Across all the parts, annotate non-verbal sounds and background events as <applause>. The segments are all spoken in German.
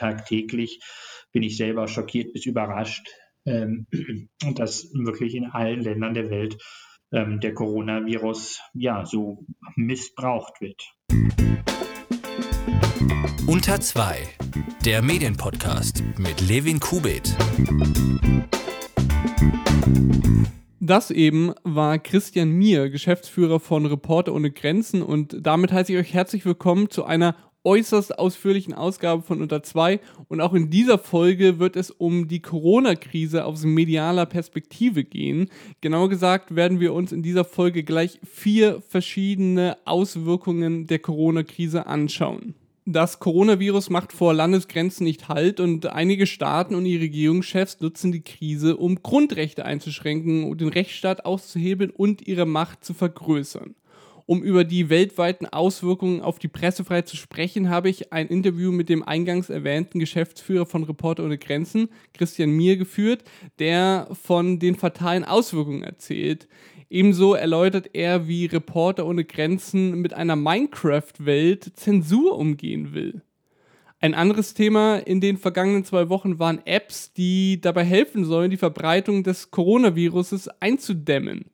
tagtäglich bin ich selber schockiert bis überrascht, ähm, <clears throat> dass wirklich in allen Ländern der Welt ähm, der Coronavirus ja so missbraucht wird. Unter 2, der Medienpodcast mit Levin Kubit. Das eben war Christian Mier, Geschäftsführer von Reporter ohne Grenzen und damit heiße ich euch herzlich willkommen zu einer äußerst ausführlichen Ausgabe von Unter 2 und auch in dieser Folge wird es um die Corona-Krise aus medialer Perspektive gehen. Genauer gesagt werden wir uns in dieser Folge gleich vier verschiedene Auswirkungen der Corona-Krise anschauen. Das Coronavirus macht vor Landesgrenzen nicht Halt und einige Staaten und ihre Regierungschefs nutzen die Krise, um Grundrechte einzuschränken, den Rechtsstaat auszuhebeln und ihre Macht zu vergrößern. Um über die weltweiten Auswirkungen auf die Pressefreiheit zu sprechen, habe ich ein Interview mit dem eingangs erwähnten Geschäftsführer von Reporter ohne Grenzen, Christian Mier, geführt, der von den fatalen Auswirkungen erzählt. Ebenso erläutert er, wie Reporter ohne Grenzen mit einer Minecraft-Welt Zensur umgehen will. Ein anderes Thema in den vergangenen zwei Wochen waren Apps, die dabei helfen sollen, die Verbreitung des Coronaviruses einzudämmen.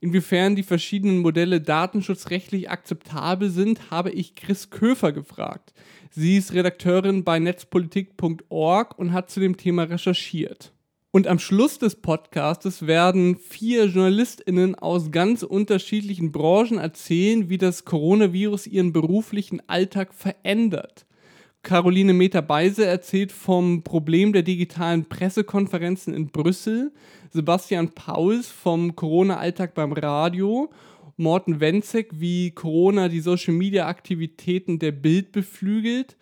Inwiefern die verschiedenen Modelle datenschutzrechtlich akzeptabel sind, habe ich Chris Köfer gefragt. Sie ist Redakteurin bei netzpolitik.org und hat zu dem Thema recherchiert. Und am Schluss des Podcastes werden vier JournalistInnen aus ganz unterschiedlichen Branchen erzählen, wie das Coronavirus ihren beruflichen Alltag verändert. Caroline Meter-Beise erzählt vom Problem der digitalen Pressekonferenzen in Brüssel, Sebastian Pauls vom Corona-Alltag beim Radio, Morten Wenzek, wie Corona die Social-Media-Aktivitäten der Bild beflügelt.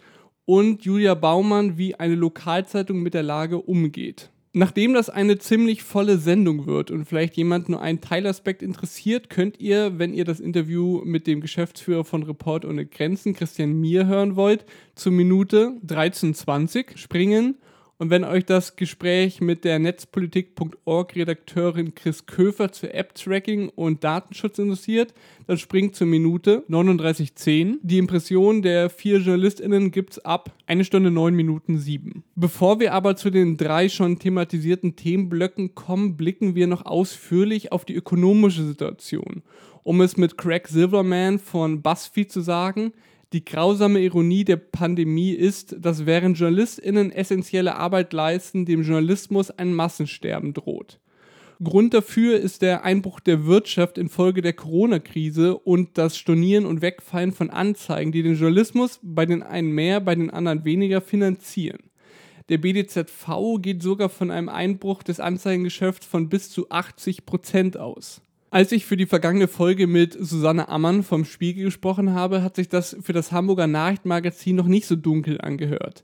Und Julia Baumann, wie eine Lokalzeitung mit der Lage umgeht. Nachdem das eine ziemlich volle Sendung wird und vielleicht jemand nur einen Teilaspekt interessiert, könnt ihr, wenn ihr das Interview mit dem Geschäftsführer von Report ohne Grenzen, Christian Mier, hören wollt, zur Minute 13.20 springen und wenn euch das Gespräch mit der Netzpolitik.org-Redakteurin Chris Köfer zu App-Tracking und Datenschutz interessiert, dann springt zur Minute 39.10. Die Impression der vier JournalistInnen gibt's ab 1 Stunde 9 Minuten 7. Bevor wir aber zu den drei schon thematisierten Themenblöcken kommen, blicken wir noch ausführlich auf die ökonomische Situation. Um es mit Craig Silverman von BuzzFeed zu sagen, die grausame Ironie der Pandemie ist, dass während JournalistInnen essentielle Arbeit leisten, dem Journalismus ein Massensterben droht. Grund dafür ist der Einbruch der Wirtschaft infolge der Corona-Krise und das Stornieren und Wegfallen von Anzeigen, die den Journalismus bei den einen mehr, bei den anderen weniger finanzieren. Der BDZV geht sogar von einem Einbruch des Anzeigengeschäfts von bis zu 80 Prozent aus. Als ich für die vergangene Folge mit Susanne Ammann vom Spiegel gesprochen habe, hat sich das für das Hamburger Nachrichtenmagazin noch nicht so dunkel angehört.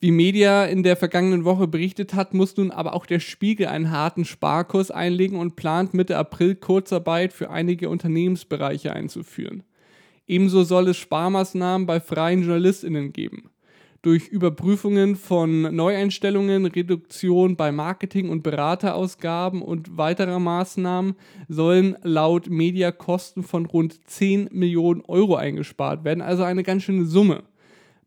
Wie Media in der vergangenen Woche berichtet hat, muss nun aber auch der Spiegel einen harten Sparkurs einlegen und plant Mitte April Kurzarbeit für einige Unternehmensbereiche einzuführen. Ebenso soll es Sparmaßnahmen bei freien JournalistInnen geben durch Überprüfungen von Neueinstellungen, Reduktion bei Marketing- und Beraterausgaben und weiterer Maßnahmen sollen laut Media Kosten von rund 10 Millionen Euro eingespart werden, also eine ganz schöne Summe.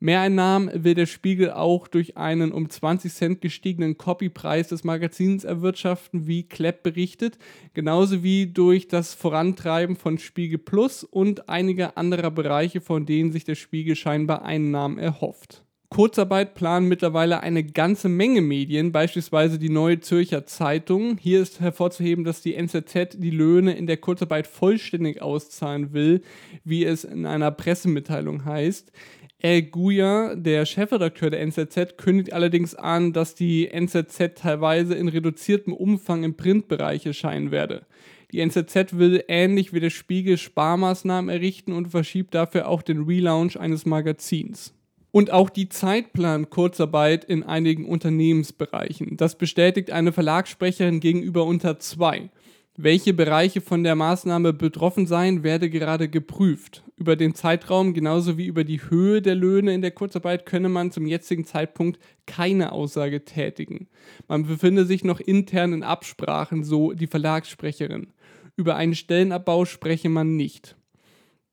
Mehreinnahmen will der Spiegel auch durch einen um 20 Cent gestiegenen Copypreis des Magazins erwirtschaften, wie Klepp berichtet, genauso wie durch das Vorantreiben von Spiegel Plus und einiger anderer Bereiche, von denen sich der Spiegel scheinbar Einnahmen erhofft. Kurzarbeit planen mittlerweile eine ganze Menge Medien, beispielsweise die Neue Zürcher Zeitung. Hier ist hervorzuheben, dass die NZZ die Löhne in der Kurzarbeit vollständig auszahlen will, wie es in einer Pressemitteilung heißt. El Guya, der Chefredakteur der NZZ, kündigt allerdings an, dass die NZZ teilweise in reduziertem Umfang im Printbereich erscheinen werde. Die NZZ will ähnlich wie der Spiegel Sparmaßnahmen errichten und verschiebt dafür auch den Relaunch eines Magazins und auch die Zeitplan Kurzarbeit in einigen Unternehmensbereichen. Das bestätigt eine Verlagssprecherin gegenüber unter zwei. Welche Bereiche von der Maßnahme betroffen seien, werde gerade geprüft. Über den Zeitraum genauso wie über die Höhe der Löhne in der Kurzarbeit könne man zum jetzigen Zeitpunkt keine Aussage tätigen. Man befinde sich noch intern in Absprachen, so die Verlagssprecherin. Über einen Stellenabbau spreche man nicht.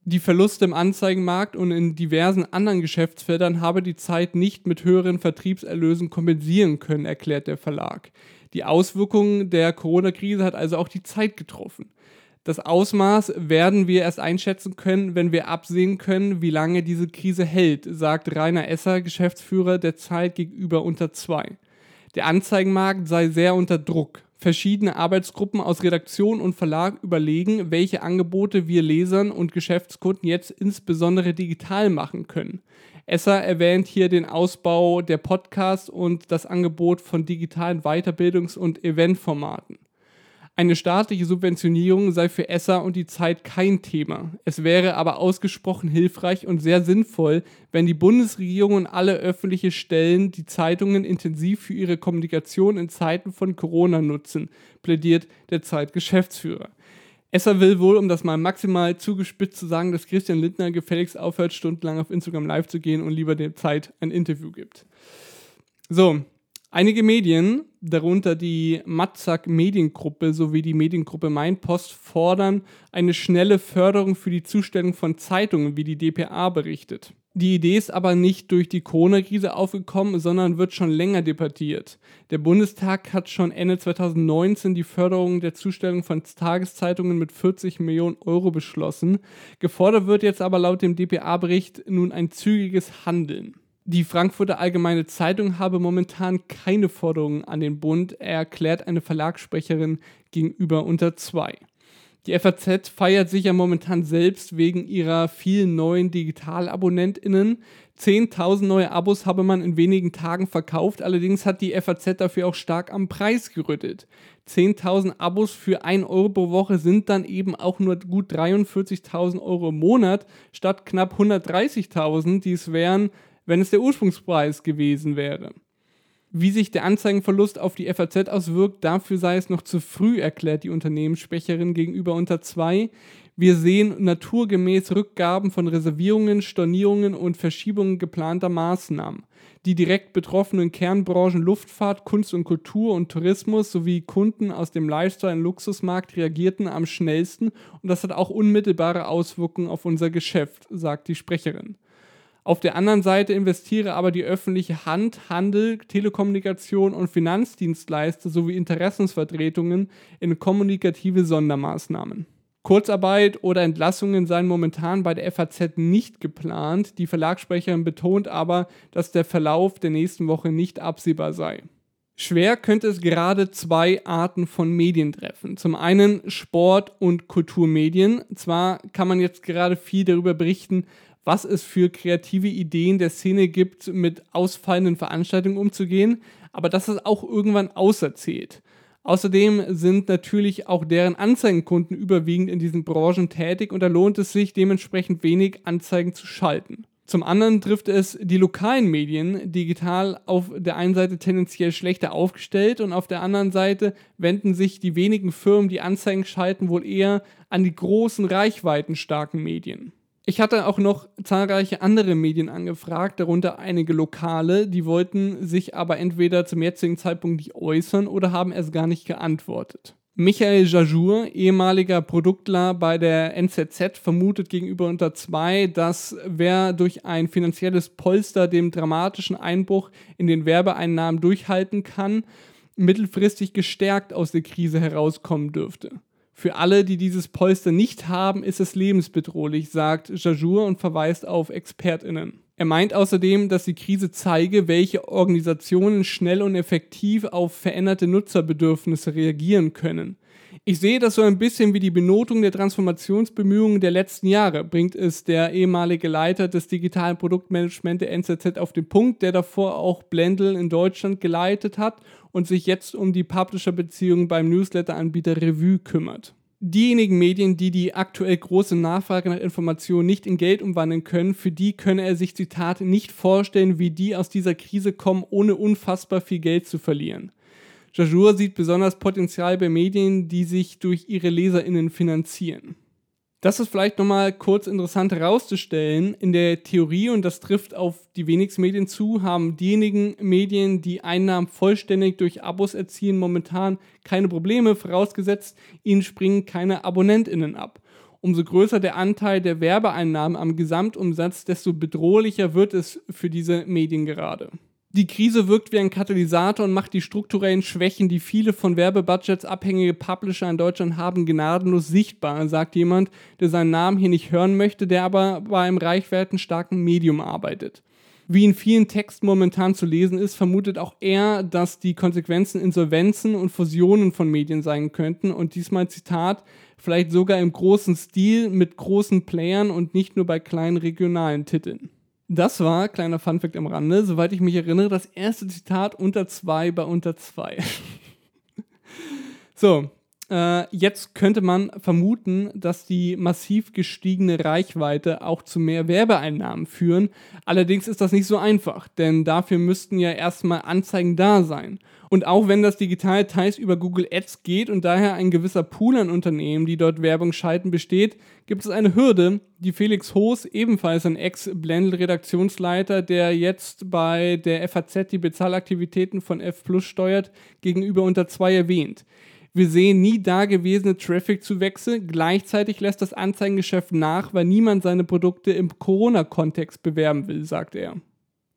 Die Verluste im Anzeigenmarkt und in diversen anderen Geschäftsfeldern habe die Zeit nicht mit höheren Vertriebserlösen kompensieren können, erklärt der Verlag. Die Auswirkungen der Corona-Krise hat also auch die Zeit getroffen. Das Ausmaß werden wir erst einschätzen können, wenn wir absehen können, wie lange diese Krise hält, sagt Rainer Esser, Geschäftsführer der Zeit gegenüber unter 2. Der Anzeigenmarkt sei sehr unter Druck. Verschiedene Arbeitsgruppen aus Redaktion und Verlag überlegen, welche Angebote wir Lesern und Geschäftskunden jetzt insbesondere digital machen können. Esser erwähnt hier den Ausbau der Podcasts und das Angebot von digitalen Weiterbildungs- und Eventformaten. Eine staatliche Subventionierung sei für Esser und die Zeit kein Thema. Es wäre aber ausgesprochen hilfreich und sehr sinnvoll, wenn die Bundesregierung und alle öffentliche Stellen die Zeitungen intensiv für ihre Kommunikation in Zeiten von Corona nutzen, plädiert der Zeit-Geschäftsführer. Esser will wohl, um das mal maximal zugespitzt zu sagen, dass Christian Lindner gefälligst aufhört, stundenlang auf Instagram live zu gehen und lieber der Zeit ein Interview gibt. So, Einige Medien, darunter die Matzak Mediengruppe sowie die Mediengruppe Mainpost, fordern eine schnelle Förderung für die Zustellung von Zeitungen, wie die DPA berichtet. Die Idee ist aber nicht durch die Corona-Krise aufgekommen, sondern wird schon länger debattiert. Der Bundestag hat schon Ende 2019 die Förderung der Zustellung von Tageszeitungen mit 40 Millionen Euro beschlossen. Gefordert wird jetzt aber laut dem DPA-Bericht nun ein zügiges Handeln. Die Frankfurter Allgemeine Zeitung habe momentan keine Forderungen an den Bund, erklärt eine Verlagssprecherin gegenüber unter zwei. Die FAZ feiert sich ja momentan selbst wegen ihrer vielen neuen Digitalabonnentinnen. 10.000 neue Abos habe man in wenigen Tagen verkauft, allerdings hat die FAZ dafür auch stark am Preis gerüttelt. 10.000 Abos für 1 Euro pro Woche sind dann eben auch nur gut 43.000 Euro im Monat statt knapp 130.000, die es wären, wenn es der Ursprungspreis gewesen wäre. Wie sich der Anzeigenverlust auf die FAZ auswirkt, dafür sei es noch zu früh, erklärt die Unternehmenssprecherin gegenüber unter zwei. Wir sehen naturgemäß Rückgaben von Reservierungen, Stornierungen und Verschiebungen geplanter Maßnahmen. Die direkt betroffenen Kernbranchen Luftfahrt, Kunst und Kultur und Tourismus sowie Kunden aus dem Lifestyle- und Luxusmarkt reagierten am schnellsten und das hat auch unmittelbare Auswirkungen auf unser Geschäft, sagt die Sprecherin. Auf der anderen Seite investiere aber die öffentliche Hand, Handel, Telekommunikation und Finanzdienstleister sowie Interessensvertretungen in kommunikative Sondermaßnahmen. Kurzarbeit oder Entlassungen seien momentan bei der FAZ nicht geplant. Die Verlagssprecherin betont aber, dass der Verlauf der nächsten Woche nicht absehbar sei. Schwer könnte es gerade zwei Arten von Medien treffen. Zum einen Sport- und Kulturmedien. Zwar kann man jetzt gerade viel darüber berichten, was es für kreative Ideen der Szene gibt, mit ausfallenden Veranstaltungen umzugehen, aber das ist auch irgendwann auserzählt. Außerdem sind natürlich auch deren Anzeigenkunden überwiegend in diesen Branchen tätig und da lohnt es sich dementsprechend wenig Anzeigen zu schalten. Zum anderen trifft es die lokalen Medien digital auf der einen Seite tendenziell schlechter aufgestellt und auf der anderen Seite wenden sich die wenigen Firmen, die Anzeigen schalten, wohl eher an die großen reichweitenstarken Medien. Ich hatte auch noch zahlreiche andere Medien angefragt, darunter einige lokale, die wollten sich aber entweder zum jetzigen Zeitpunkt nicht äußern oder haben erst gar nicht geantwortet. Michael Jajour, ehemaliger Produktler bei der NZZ, vermutet gegenüber unter zwei, dass wer durch ein finanzielles Polster dem dramatischen Einbruch in den Werbeeinnahmen durchhalten kann, mittelfristig gestärkt aus der Krise herauskommen dürfte. Für alle, die dieses Polster nicht haben, ist es lebensbedrohlich, sagt Jajour und verweist auf ExpertInnen. Er meint außerdem, dass die Krise zeige, welche Organisationen schnell und effektiv auf veränderte Nutzerbedürfnisse reagieren können. Ich sehe das so ein bisschen wie die Benotung der Transformationsbemühungen der letzten Jahre, bringt es der ehemalige Leiter des digitalen Produktmanagement der NZZ auf den Punkt, der davor auch Blendl in Deutschland geleitet hat und sich jetzt um die Publisher-Beziehungen beim Newsletter-Anbieter Revue kümmert. Diejenigen Medien, die die aktuell große Nachfrage nach Informationen nicht in Geld umwandeln können, für die könne er sich, Zitat, nicht vorstellen, wie die aus dieser Krise kommen, ohne unfassbar viel Geld zu verlieren. Jajour sieht besonders Potenzial bei Medien, die sich durch ihre LeserInnen finanzieren. Das ist vielleicht nochmal kurz interessant herauszustellen. In der Theorie, und das trifft auf die wenigsten Medien zu, haben diejenigen Medien, die Einnahmen vollständig durch Abos erzielen, momentan keine Probleme, vorausgesetzt, ihnen springen keine AbonnentInnen ab. Umso größer der Anteil der Werbeeinnahmen am Gesamtumsatz, desto bedrohlicher wird es für diese Medien gerade. Die Krise wirkt wie ein Katalysator und macht die strukturellen Schwächen, die viele von Werbebudgets abhängige Publisher in Deutschland haben, gnadenlos sichtbar, sagt jemand, der seinen Namen hier nicht hören möchte, der aber bei einem reichwertenstarken Medium arbeitet. Wie in vielen Texten momentan zu lesen ist, vermutet auch er, dass die Konsequenzen Insolvenzen und Fusionen von Medien sein könnten und diesmal Zitat, vielleicht sogar im großen Stil mit großen Playern und nicht nur bei kleinen regionalen Titeln. Das war, kleiner Funfact am Rande, soweit ich mich erinnere, das erste Zitat unter zwei bei unter zwei. so, äh, jetzt könnte man vermuten, dass die massiv gestiegene Reichweite auch zu mehr Werbeeinnahmen führen. Allerdings ist das nicht so einfach, denn dafür müssten ja erstmal Anzeigen da sein. Und auch wenn das digital teils über Google Ads geht und daher ein gewisser Pool an Unternehmen, die dort Werbung schalten, besteht, gibt es eine Hürde, die Felix Hoos, ebenfalls ein Ex-Blendl-Redaktionsleiter, der jetzt bei der FAZ die Bezahlaktivitäten von F Plus steuert, gegenüber unter zwei erwähnt. Wir sehen nie dagewesene Traffic-Zuwächse. Gleichzeitig lässt das Anzeigengeschäft nach, weil niemand seine Produkte im Corona-Kontext bewerben will, sagt er.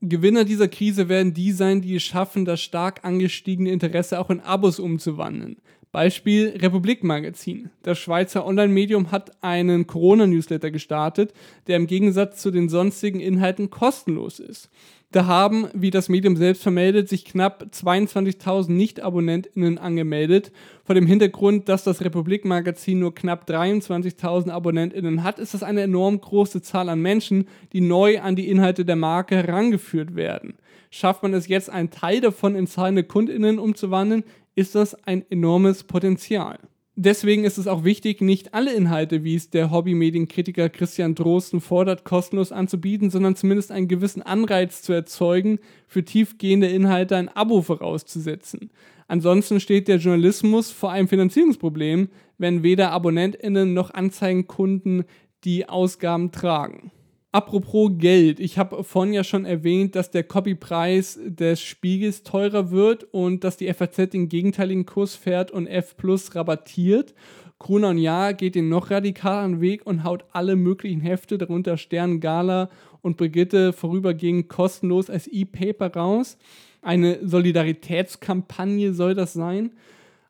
Gewinner dieser Krise werden die sein, die es schaffen, das stark angestiegene Interesse auch in Abos umzuwandeln. Beispiel Republik Magazin. Das Schweizer Online-Medium hat einen Corona-Newsletter gestartet, der im Gegensatz zu den sonstigen Inhalten kostenlos ist. Da haben, wie das Medium selbst vermeldet, sich knapp 22.000 Nicht-AbonnentInnen angemeldet. Vor dem Hintergrund, dass das Republik-Magazin nur knapp 23.000 AbonnentInnen hat, ist das eine enorm große Zahl an Menschen, die neu an die Inhalte der Marke herangeführt werden. Schafft man es jetzt, einen Teil davon in zahlende KundInnen umzuwandeln, ist das ein enormes Potenzial. Deswegen ist es auch wichtig, nicht alle Inhalte, wie es der Hobbymedienkritiker Christian Drosten fordert, kostenlos anzubieten, sondern zumindest einen gewissen Anreiz zu erzeugen, für tiefgehende Inhalte ein Abo vorauszusetzen. Ansonsten steht der Journalismus vor einem Finanzierungsproblem, wenn weder AbonnentInnen noch Anzeigenkunden die Ausgaben tragen. Apropos Geld, ich habe vorhin ja schon erwähnt, dass der Copypreis des Spiegels teurer wird und dass die FAZ den gegenteiligen Kurs fährt und F Plus rabattiert. Gruner und Jahr geht den noch radikaleren Weg und haut alle möglichen Hefte, darunter Stern, Gala und Brigitte, vorübergehend kostenlos als E-Paper raus. Eine Solidaritätskampagne soll das sein.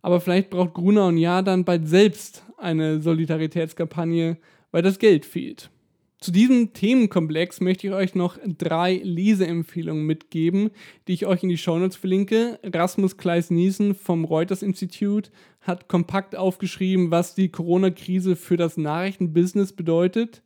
Aber vielleicht braucht Gruner und Jahr dann bald selbst eine Solidaritätskampagne, weil das Geld fehlt. Zu diesem Themenkomplex möchte ich euch noch drei Leseempfehlungen mitgeben, die ich euch in die Shownotes verlinke. Rasmus Kleis-Niesen vom Reuters Institute hat kompakt aufgeschrieben, was die Corona-Krise für das Nachrichtenbusiness bedeutet.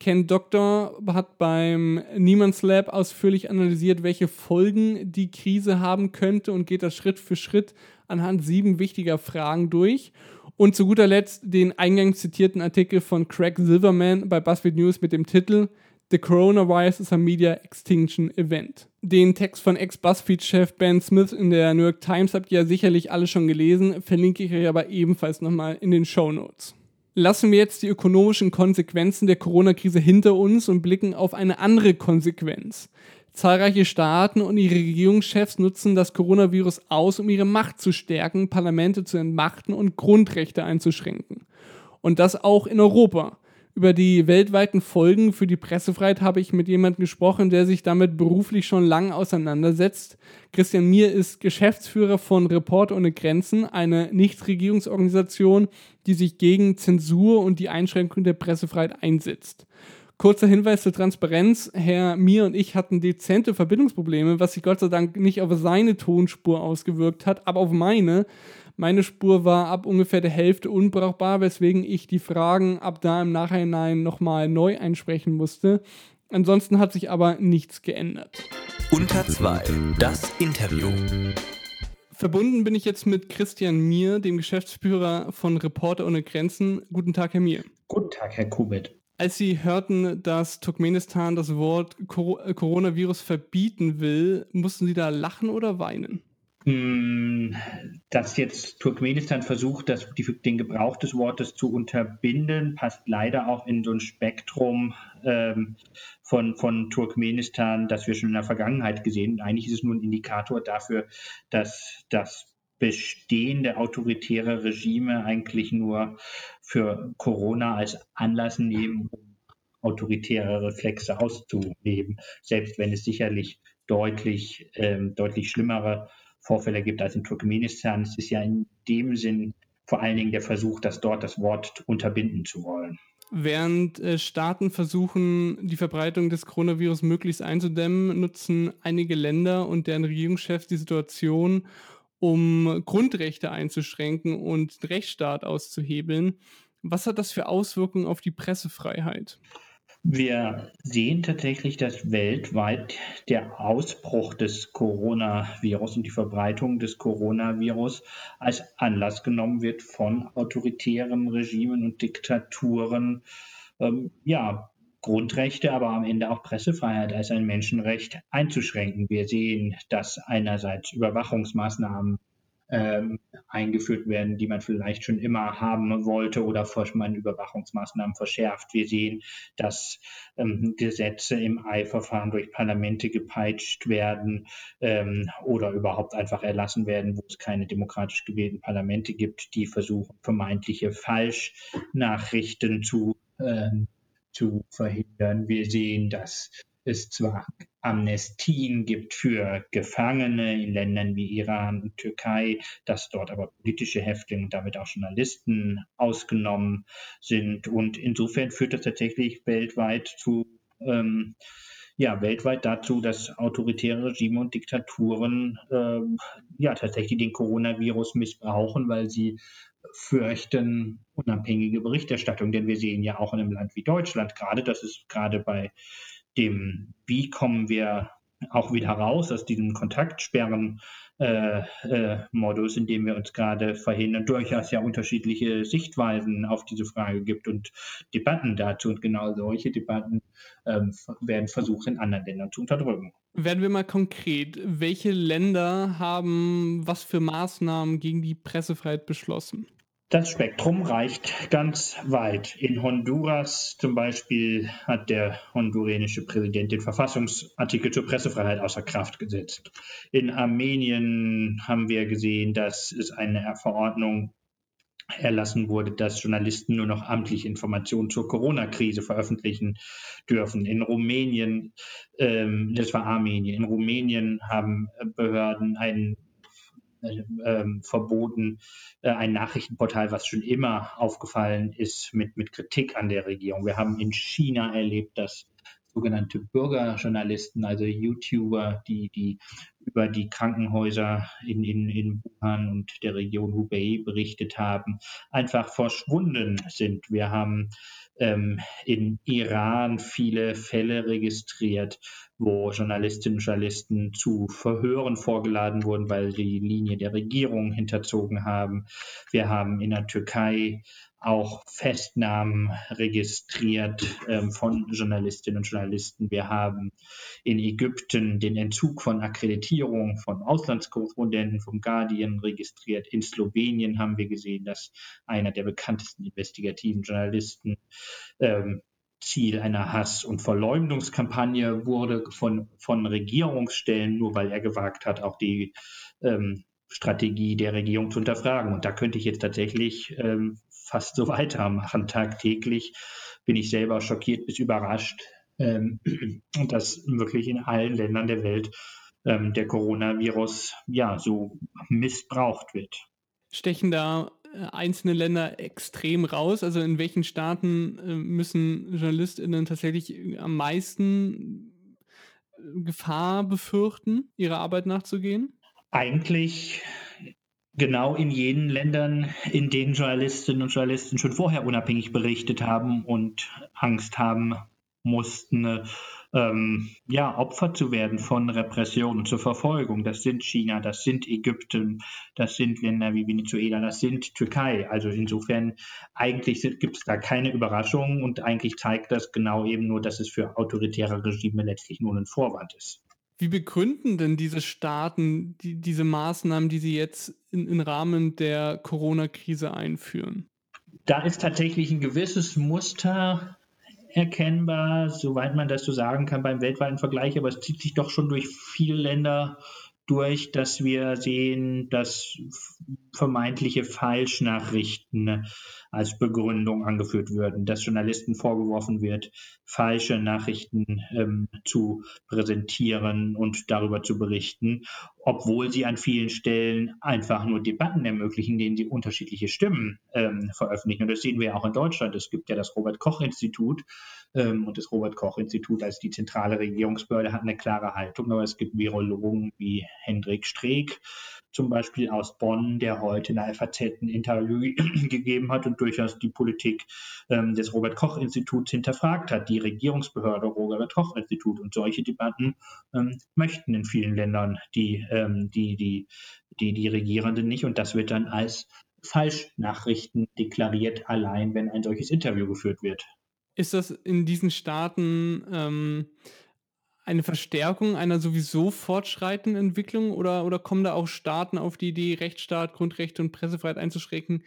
Ken Doktor hat beim Niemands Lab ausführlich analysiert, welche Folgen die Krise haben könnte und geht das Schritt für Schritt anhand sieben wichtiger Fragen durch. Und zu guter Letzt den eingangs zitierten Artikel von Craig Silverman bei BuzzFeed News mit dem Titel The Coronavirus is a Media Extinction Event. Den Text von Ex-BuzzFeed-Chef Ben Smith in der New York Times habt ihr ja sicherlich alle schon gelesen, verlinke ich euch aber ebenfalls nochmal in den Show Notes. Lassen wir jetzt die ökonomischen Konsequenzen der Corona-Krise hinter uns und blicken auf eine andere Konsequenz. Zahlreiche Staaten und ihre Regierungschefs nutzen das Coronavirus aus, um ihre Macht zu stärken, Parlamente zu entmachten und Grundrechte einzuschränken. Und das auch in Europa. Über die weltweiten Folgen für die Pressefreiheit habe ich mit jemandem gesprochen, der sich damit beruflich schon lange auseinandersetzt. Christian Mier ist Geschäftsführer von Report ohne Grenzen, eine Nichtregierungsorganisation, die sich gegen Zensur und die Einschränkung der Pressefreiheit einsetzt. Kurzer Hinweis zur Transparenz. Herr Mir und ich hatten dezente Verbindungsprobleme, was sich Gott sei Dank nicht auf seine Tonspur ausgewirkt hat, aber auf meine. Meine Spur war ab ungefähr der Hälfte unbrauchbar, weswegen ich die Fragen ab da im Nachhinein nochmal neu einsprechen musste. Ansonsten hat sich aber nichts geändert. Unter 2. Das Interview. Verbunden bin ich jetzt mit Christian Mier, dem Geschäftsführer von Reporter ohne Grenzen. Guten Tag, Herr Mier. Guten Tag, Herr Kubit. Als Sie hörten, dass Turkmenistan das Wort Cor Coronavirus verbieten will, mussten Sie da lachen oder weinen? Hm, dass jetzt Turkmenistan versucht, das, die, den Gebrauch des Wortes zu unterbinden, passt leider auch in so ein Spektrum ähm, von, von Turkmenistan, das wir schon in der Vergangenheit gesehen. haben. Eigentlich ist es nur ein Indikator dafür, dass, dass bestehende autoritäre Regime eigentlich nur für Corona als Anlass nehmen, um autoritäre Reflexe auszuleben, selbst wenn es sicherlich deutlich, ähm, deutlich schlimmere Vorfälle gibt als in Turkmenistan. Es ist ja in dem Sinn vor allen Dingen der Versuch, das dort das Wort unterbinden zu wollen. Während äh, Staaten versuchen, die Verbreitung des Coronavirus möglichst einzudämmen, nutzen einige Länder und deren Regierungschefs die Situation, um Grundrechte einzuschränken und den Rechtsstaat auszuhebeln. Was hat das für Auswirkungen auf die Pressefreiheit? Wir sehen tatsächlich, dass weltweit der Ausbruch des Coronavirus und die Verbreitung des Coronavirus als Anlass genommen wird von autoritären Regimen und Diktaturen, ähm, ja, Grundrechte, aber am Ende auch Pressefreiheit als ein Menschenrecht einzuschränken. Wir sehen, dass einerseits Überwachungsmaßnahmen ähm, eingeführt werden, die man vielleicht schon immer haben wollte oder man Überwachungsmaßnahmen verschärft. Wir sehen, dass ähm, Gesetze im Eilverfahren durch Parlamente gepeitscht werden ähm, oder überhaupt einfach erlassen werden, wo es keine demokratisch gewählten Parlamente gibt, die versuchen, vermeintliche Falschnachrichten zu, äh, zu verhindern. Wir sehen, dass es zwar Amnestien gibt für Gefangene in Ländern wie Iran und Türkei, dass dort aber politische Häftlinge und damit auch Journalisten ausgenommen sind. Und insofern führt das tatsächlich weltweit zu, ähm, ja, weltweit dazu, dass autoritäre Regime und Diktaturen ähm, ja tatsächlich den Coronavirus missbrauchen, weil sie fürchten unabhängige Berichterstattung. Denn wir sehen ja auch in einem Land wie Deutschland gerade, dass es gerade bei dem, wie kommen wir auch wieder raus aus diesem Kontaktsperren äh, äh, in dem wir uns gerade verhindern, durchaus ja unterschiedliche Sichtweisen auf diese Frage gibt und Debatten dazu. Und genau solche Debatten ähm, werden versucht, in anderen Ländern zu unterdrücken. Werden wir mal konkret, welche Länder haben was für Maßnahmen gegen die Pressefreiheit beschlossen? Das Spektrum reicht ganz weit. In Honduras zum Beispiel hat der hondurenische Präsident den Verfassungsartikel zur Pressefreiheit außer Kraft gesetzt. In Armenien haben wir gesehen, dass es eine Verordnung erlassen wurde, dass Journalisten nur noch amtlich Informationen zur Corona-Krise veröffentlichen dürfen. In Rumänien, ähm, das war Armenien, in Rumänien haben Behörden einen ähm, verboten, äh, ein Nachrichtenportal, was schon immer aufgefallen ist mit, mit Kritik an der Regierung. Wir haben in China erlebt, dass sogenannte Bürgerjournalisten, also YouTuber, die, die über die Krankenhäuser in, in, in Wuhan und der Region Hubei berichtet haben, einfach verschwunden sind. Wir haben ähm, in Iran viele Fälle registriert, wo Journalistinnen und Journalisten zu Verhören vorgeladen wurden, weil die Linie der Regierung hinterzogen haben. Wir haben in der Türkei auch Festnahmen registriert ähm, von Journalistinnen und Journalisten. Wir haben in Ägypten den Entzug von Akkreditierung von Auslandskorrespondenten vom Guardian registriert. In Slowenien haben wir gesehen, dass einer der bekanntesten investigativen Journalisten ähm, Ziel einer Hass- und Verleumdungskampagne wurde von, von Regierungsstellen, nur weil er gewagt hat, auch die ähm, Strategie der Regierung zu hinterfragen. Und da könnte ich jetzt tatsächlich ähm, fast so weitermachen. Tagtäglich bin ich selber schockiert bis überrascht, ähm, <clears throat> dass wirklich in allen Ländern der Welt ähm, der Coronavirus ja so missbraucht wird. Stechen da äh, einzelne Länder extrem raus? Also in welchen Staaten äh, müssen JournalistInnen tatsächlich am meisten äh, Gefahr befürchten, ihrer Arbeit nachzugehen? Eigentlich genau in jenen Ländern, in denen Journalistinnen und Journalisten schon vorher unabhängig berichtet haben und Angst haben mussten, ähm, ja, Opfer zu werden von Repression und zur Verfolgung. Das sind China, das sind Ägypten, das sind Länder wie Venezuela, das sind Türkei. Also insofern eigentlich gibt es da keine Überraschungen und eigentlich zeigt das genau eben nur, dass es für autoritäre Regime letztlich nur ein Vorwand ist. Wie begründen denn diese Staaten die, diese Maßnahmen, die sie jetzt im Rahmen der Corona-Krise einführen? Da ist tatsächlich ein gewisses Muster erkennbar, soweit man das so sagen kann beim weltweiten Vergleich, aber es zieht sich doch schon durch viele Länder durch, dass wir sehen, dass vermeintliche Falschnachrichten als Begründung angeführt würden, dass Journalisten vorgeworfen wird, falsche Nachrichten ähm, zu präsentieren und darüber zu berichten, obwohl sie an vielen Stellen einfach nur Debatten ermöglichen, denen sie unterschiedliche Stimmen ähm, veröffentlichen. Und das sehen wir auch in Deutschland. Es gibt ja das Robert Koch Institut und das Robert Koch Institut als die zentrale Regierungsbehörde hat eine klare Haltung, aber es gibt Virologen wie Hendrik Streeck, zum Beispiel aus Bonn, der heute in der FAZ ein Interview gegeben hat und durchaus die Politik ähm, des Robert Koch Instituts hinterfragt hat, die Regierungsbehörde Robert Koch Institut. Und solche Debatten ähm, möchten in vielen Ländern die, ähm, die, die, die, die Regierenden nicht. Und das wird dann als Falschnachrichten deklariert, allein wenn ein solches Interview geführt wird. Ist das in diesen Staaten ähm, eine Verstärkung einer sowieso fortschreitenden Entwicklung oder, oder kommen da auch Staaten auf die Idee, Rechtsstaat, Grundrechte und Pressefreiheit einzuschränken,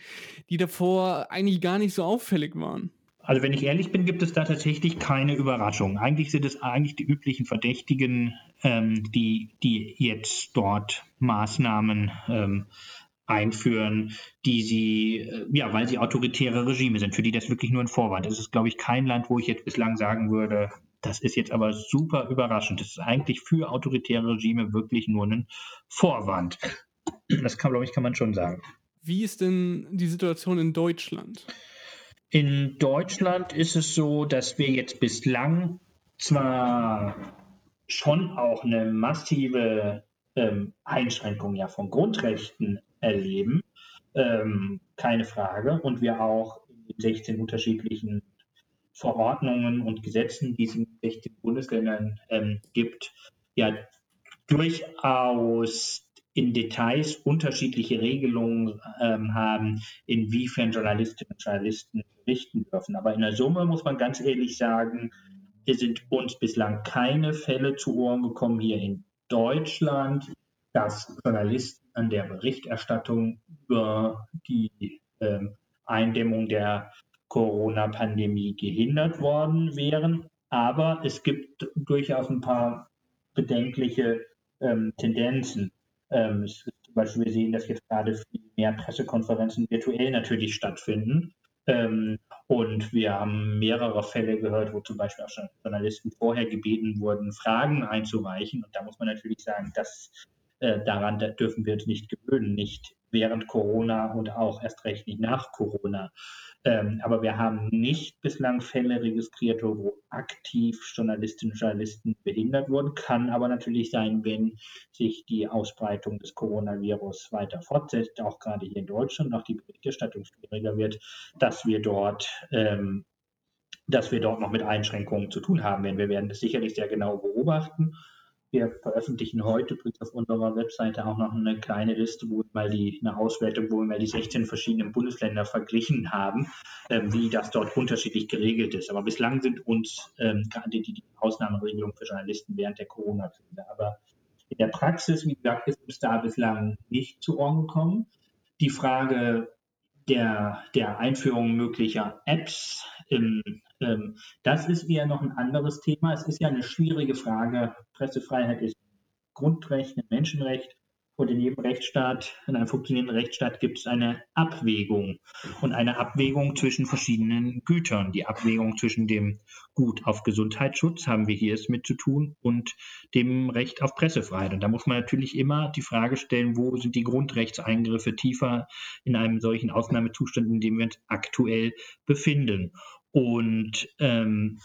die davor eigentlich gar nicht so auffällig waren? Also wenn ich ehrlich bin, gibt es da tatsächlich keine Überraschung. Eigentlich sind es eigentlich die üblichen Verdächtigen, ähm, die, die jetzt dort Maßnahmen ähm, einführen, die sie, äh, ja, weil sie autoritäre Regime sind, für die das wirklich nur ein Vorwand ist. Es ist, glaube ich, kein Land, wo ich jetzt bislang sagen würde, das ist jetzt aber super überraschend. Das ist eigentlich für autoritäre Regime wirklich nur ein Vorwand. Das kann, glaube ich, kann man schon sagen. Wie ist denn die Situation in Deutschland? In Deutschland ist es so, dass wir jetzt bislang zwar schon auch eine massive ähm, Einschränkung ja von Grundrechten erleben, ähm, keine Frage, und wir auch in 16 unterschiedlichen Verordnungen und Gesetzen, die es in 16 Bundesländern ähm, gibt, ja durchaus in Details unterschiedliche Regelungen ähm, haben, inwiefern Journalistinnen und Journalisten berichten dürfen. Aber in der Summe muss man ganz ehrlich sagen, sind uns bislang keine Fälle zu Ohren gekommen hier in Deutschland, dass Journalisten an der Berichterstattung über die ähm, Eindämmung der Corona-Pandemie gehindert worden wären. Aber es gibt durchaus ein paar bedenkliche ähm, Tendenzen. Ähm, zum Beispiel, wir sehen, dass jetzt gerade viel mehr Pressekonferenzen virtuell natürlich stattfinden. Ähm, und wir haben mehrere Fälle gehört, wo zum Beispiel auch schon Journalisten vorher gebeten wurden, Fragen einzureichen. Und da muss man natürlich sagen, dass äh, daran dürfen wir uns nicht gewöhnen, nicht während Corona und auch erst recht nicht nach Corona. Ähm, aber wir haben nicht bislang Fälle registriert, wo aktiv Journalistinnen und Journalisten behindert wurden. Kann aber natürlich sein, wenn sich die Ausbreitung des Coronavirus weiter fortsetzt, auch gerade hier in Deutschland, auch die Berichterstattung schwieriger wird, dass wir dort ähm, dass wir dort noch mit Einschränkungen zu tun haben werden. Wir werden das sicherlich sehr genau beobachten wir veröffentlichen heute auf unserer Webseite auch noch eine kleine Liste, wo wir mal die, eine Auswertung, wo wir mal die 16 verschiedenen Bundesländer verglichen haben, ähm, wie das dort unterschiedlich geregelt ist. Aber bislang sind uns ähm, gerade die, die Ausnahmeregelung für Journalisten während der Corona-Krise. Aber in der Praxis, wie gesagt, ist uns da bislang nicht zu Ohren gekommen. Die Frage der, der Einführung möglicher Apps im ähm, das ist eher noch ein anderes Thema. Es ist ja eine schwierige Frage. Pressefreiheit ist Grundrecht, ein Menschenrecht. Und in jedem Rechtsstaat, in einem funktionierenden Rechtsstaat gibt es eine Abwägung und eine Abwägung zwischen verschiedenen Gütern. Die Abwägung zwischen dem Gut auf Gesundheitsschutz haben wir hier es mit zu tun und dem Recht auf Pressefreiheit. Und da muss man natürlich immer die Frage stellen, wo sind die Grundrechtseingriffe tiefer in einem solchen Ausnahmezustand, in dem wir uns aktuell befinden. Und ähm,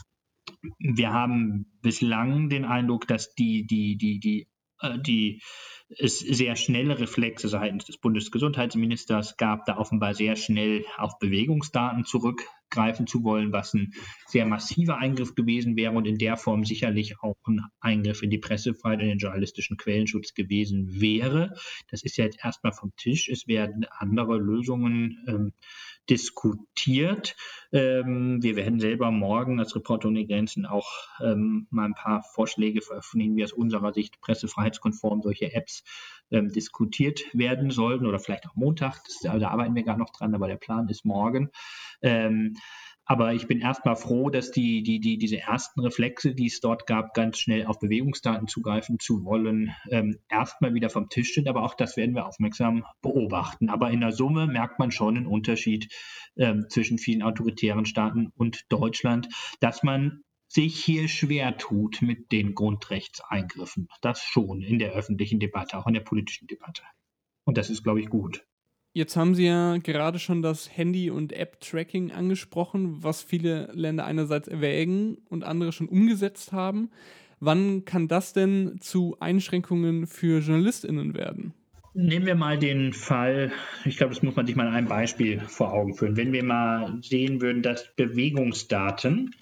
wir haben bislang den Eindruck, dass die, die, die, die, die es sehr schnelle Reflexe seitens des Bundesgesundheitsministers gab, da offenbar sehr schnell auf Bewegungsdaten zurückgreifen zu wollen, was ein sehr massiver Eingriff gewesen wäre und in der Form sicherlich auch ein Eingriff in die Pressefreiheit und den journalistischen Quellenschutz gewesen wäre. Das ist ja jetzt erstmal vom Tisch. Es werden andere Lösungen ähm, diskutiert. Ähm, wir werden selber morgen als Reporter ohne Grenzen auch ähm, mal ein paar Vorschläge veröffentlichen, wie aus unserer Sicht pressefreiheitskonform solche Apps ähm, diskutiert werden sollten oder vielleicht auch Montag. Das, da arbeiten wir gar noch dran, aber der Plan ist morgen. Ähm, Aber ich bin erstmal froh, dass die, die, die, diese ersten Reflexe, die es dort gab, ganz schnell auf Bewegungsdaten zugreifen zu wollen, ähm, erstmal wieder vom Tisch sind. Aber auch das werden wir aufmerksam beobachten. Aber in der Summe merkt man schon einen Unterschied ähm, zwischen vielen autoritären Staaten und Deutschland, dass man sich hier schwer tut mit den Grundrechtseingriffen. Das schon in der öffentlichen Debatte, auch in der politischen Debatte. Und das ist, glaube ich, gut. Jetzt haben Sie ja gerade schon das Handy- und App-Tracking angesprochen, was viele Länder einerseits erwägen und andere schon umgesetzt haben. Wann kann das denn zu Einschränkungen für JournalistInnen werden? Nehmen wir mal den Fall, ich glaube, das muss man sich mal einem Beispiel vor Augen führen. Wenn wir mal sehen würden, dass Bewegungsdaten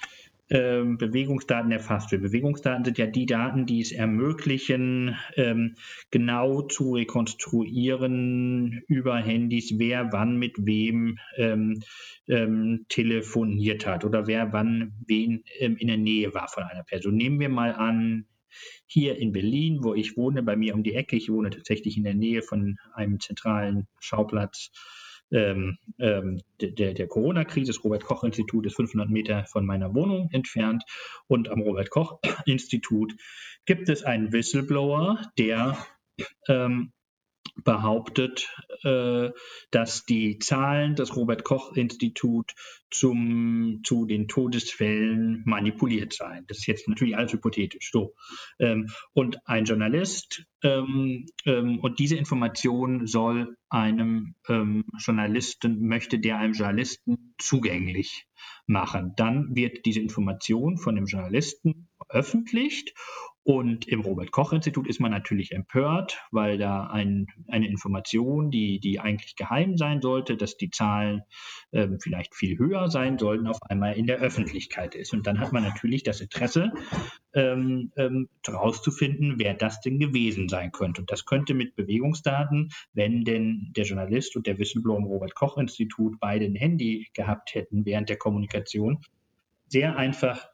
ähm, Bewegungsdaten erfasst wird. Bewegungsdaten sind ja die Daten, die es ermöglichen, ähm, genau zu rekonstruieren über Handys, wer wann mit wem ähm, ähm telefoniert hat oder wer wann wen ähm, in der Nähe war von einer Person. Nehmen wir mal an, hier in Berlin, wo ich wohne, bei mir um die Ecke, ich wohne tatsächlich in der Nähe von einem zentralen Schauplatz ähm, ähm, der, der Corona-Krise. Das Robert-Koch-Institut ist 500 Meter von meiner Wohnung entfernt. Und am Robert-Koch-Institut gibt es einen Whistleblower, der ähm, behauptet, äh, dass die Zahlen des Robert Koch Institut zum, zu den Todesfällen manipuliert seien. Das ist jetzt natürlich alles hypothetisch. So. Ähm, und ein Journalist ähm, ähm, und diese Information soll einem Journalisten, möchte der einem Journalisten zugänglich machen. Dann wird diese Information von dem Journalisten veröffentlicht und im Robert-Koch-Institut ist man natürlich empört, weil da ein, eine Information, die, die eigentlich geheim sein sollte, dass die Zahlen ähm, vielleicht viel höher sein sollten, auf einmal in der Öffentlichkeit ist. Und dann hat man natürlich das Interesse, ähm, ähm, herauszufinden, wer das denn gewesen sein könnte. Und das könnte mit Bewegungsdaten, wenn denn der Journalist und der Whistleblower im Robert-Koch-Institut beide ein Handy gehabt hätten während der Kommunikation, sehr einfach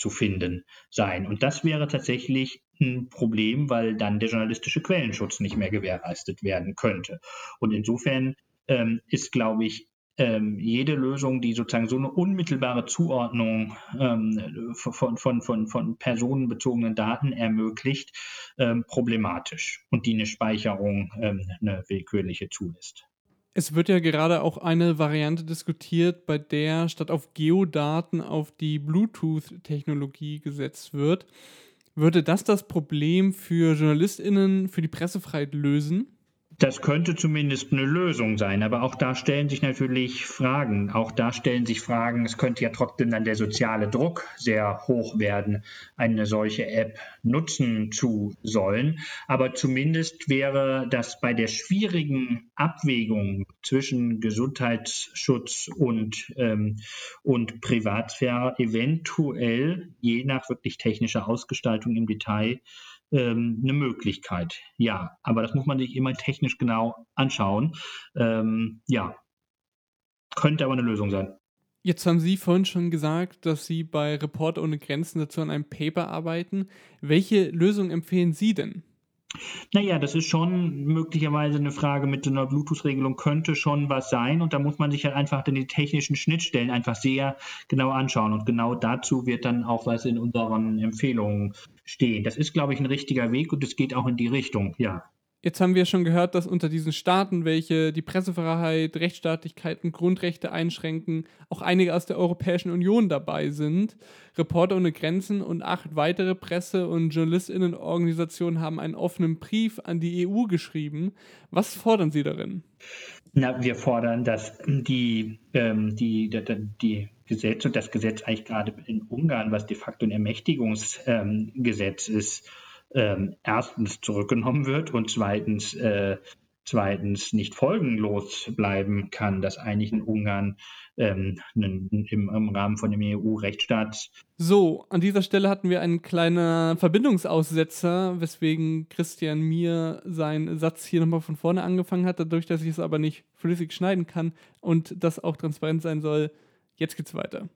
rauszufinden sein. Und das wäre tatsächlich ein Problem, weil dann der journalistische Quellenschutz nicht mehr gewährleistet werden könnte. Und insofern ähm, ist, glaube ich, ähm, jede Lösung, die sozusagen so eine unmittelbare Zuordnung ähm, von, von, von, von personenbezogenen Daten ermöglicht, ähm, problematisch und die eine Speicherung, ähm, eine willkürliche zulässt. Es wird ja gerade auch eine Variante diskutiert, bei der statt auf Geodaten auf die Bluetooth-Technologie gesetzt wird. Würde das das Problem für JournalistInnen, für die Pressefreiheit lösen? Das könnte zumindest eine Lösung sein, aber auch da stellen sich natürlich Fragen. Auch da stellen sich Fragen, es könnte ja trotzdem dann der soziale Druck sehr hoch werden, eine solche App nutzen zu sollen. Aber zumindest wäre das bei der schwierigen Abwägung zwischen Gesundheitsschutz und, ähm, und Privatsphäre eventuell, je nach wirklich technischer Ausgestaltung im Detail, ähm, eine Möglichkeit. Ja, aber das muss man sich immer technisch genau anschauen. Ähm, ja, könnte aber eine Lösung sein. Jetzt haben Sie vorhin schon gesagt, dass Sie bei Reporter ohne Grenzen dazu an einem Paper arbeiten. Welche Lösung empfehlen Sie denn? Naja, das ist schon möglicherweise eine Frage mit so einer Bluetooth-Regelung, könnte schon was sein. Und da muss man sich halt einfach die technischen Schnittstellen einfach sehr genau anschauen. Und genau dazu wird dann auch was in unseren Empfehlungen stehen. Das ist, glaube ich, ein richtiger Weg und es geht auch in die Richtung, ja. Jetzt haben wir schon gehört, dass unter diesen Staaten, welche die Pressefreiheit, Rechtsstaatlichkeit und Grundrechte einschränken, auch einige aus der Europäischen Union dabei sind. Reporter ohne Grenzen und acht weitere Presse- und Journalistinnenorganisationen haben einen offenen Brief an die EU geschrieben. Was fordern Sie darin? Na, wir fordern, dass die, ähm, die, die, die Gesetze und das Gesetz eigentlich gerade in Ungarn, was de facto ein Ermächtigungsgesetz ähm, ist, ähm, erstens zurückgenommen wird und zweitens, äh, zweitens nicht folgenlos bleiben kann, dass eigentlich in Ungarn ähm, im, im, Rahmen von dem EU-Rechtsstaat. So, an dieser Stelle hatten wir einen kleinen Verbindungsaussetzer, weswegen Christian mir seinen Satz hier nochmal von vorne angefangen hat, dadurch, dass ich es aber nicht flüssig schneiden kann und das auch transparent sein soll. Jetzt geht's weiter.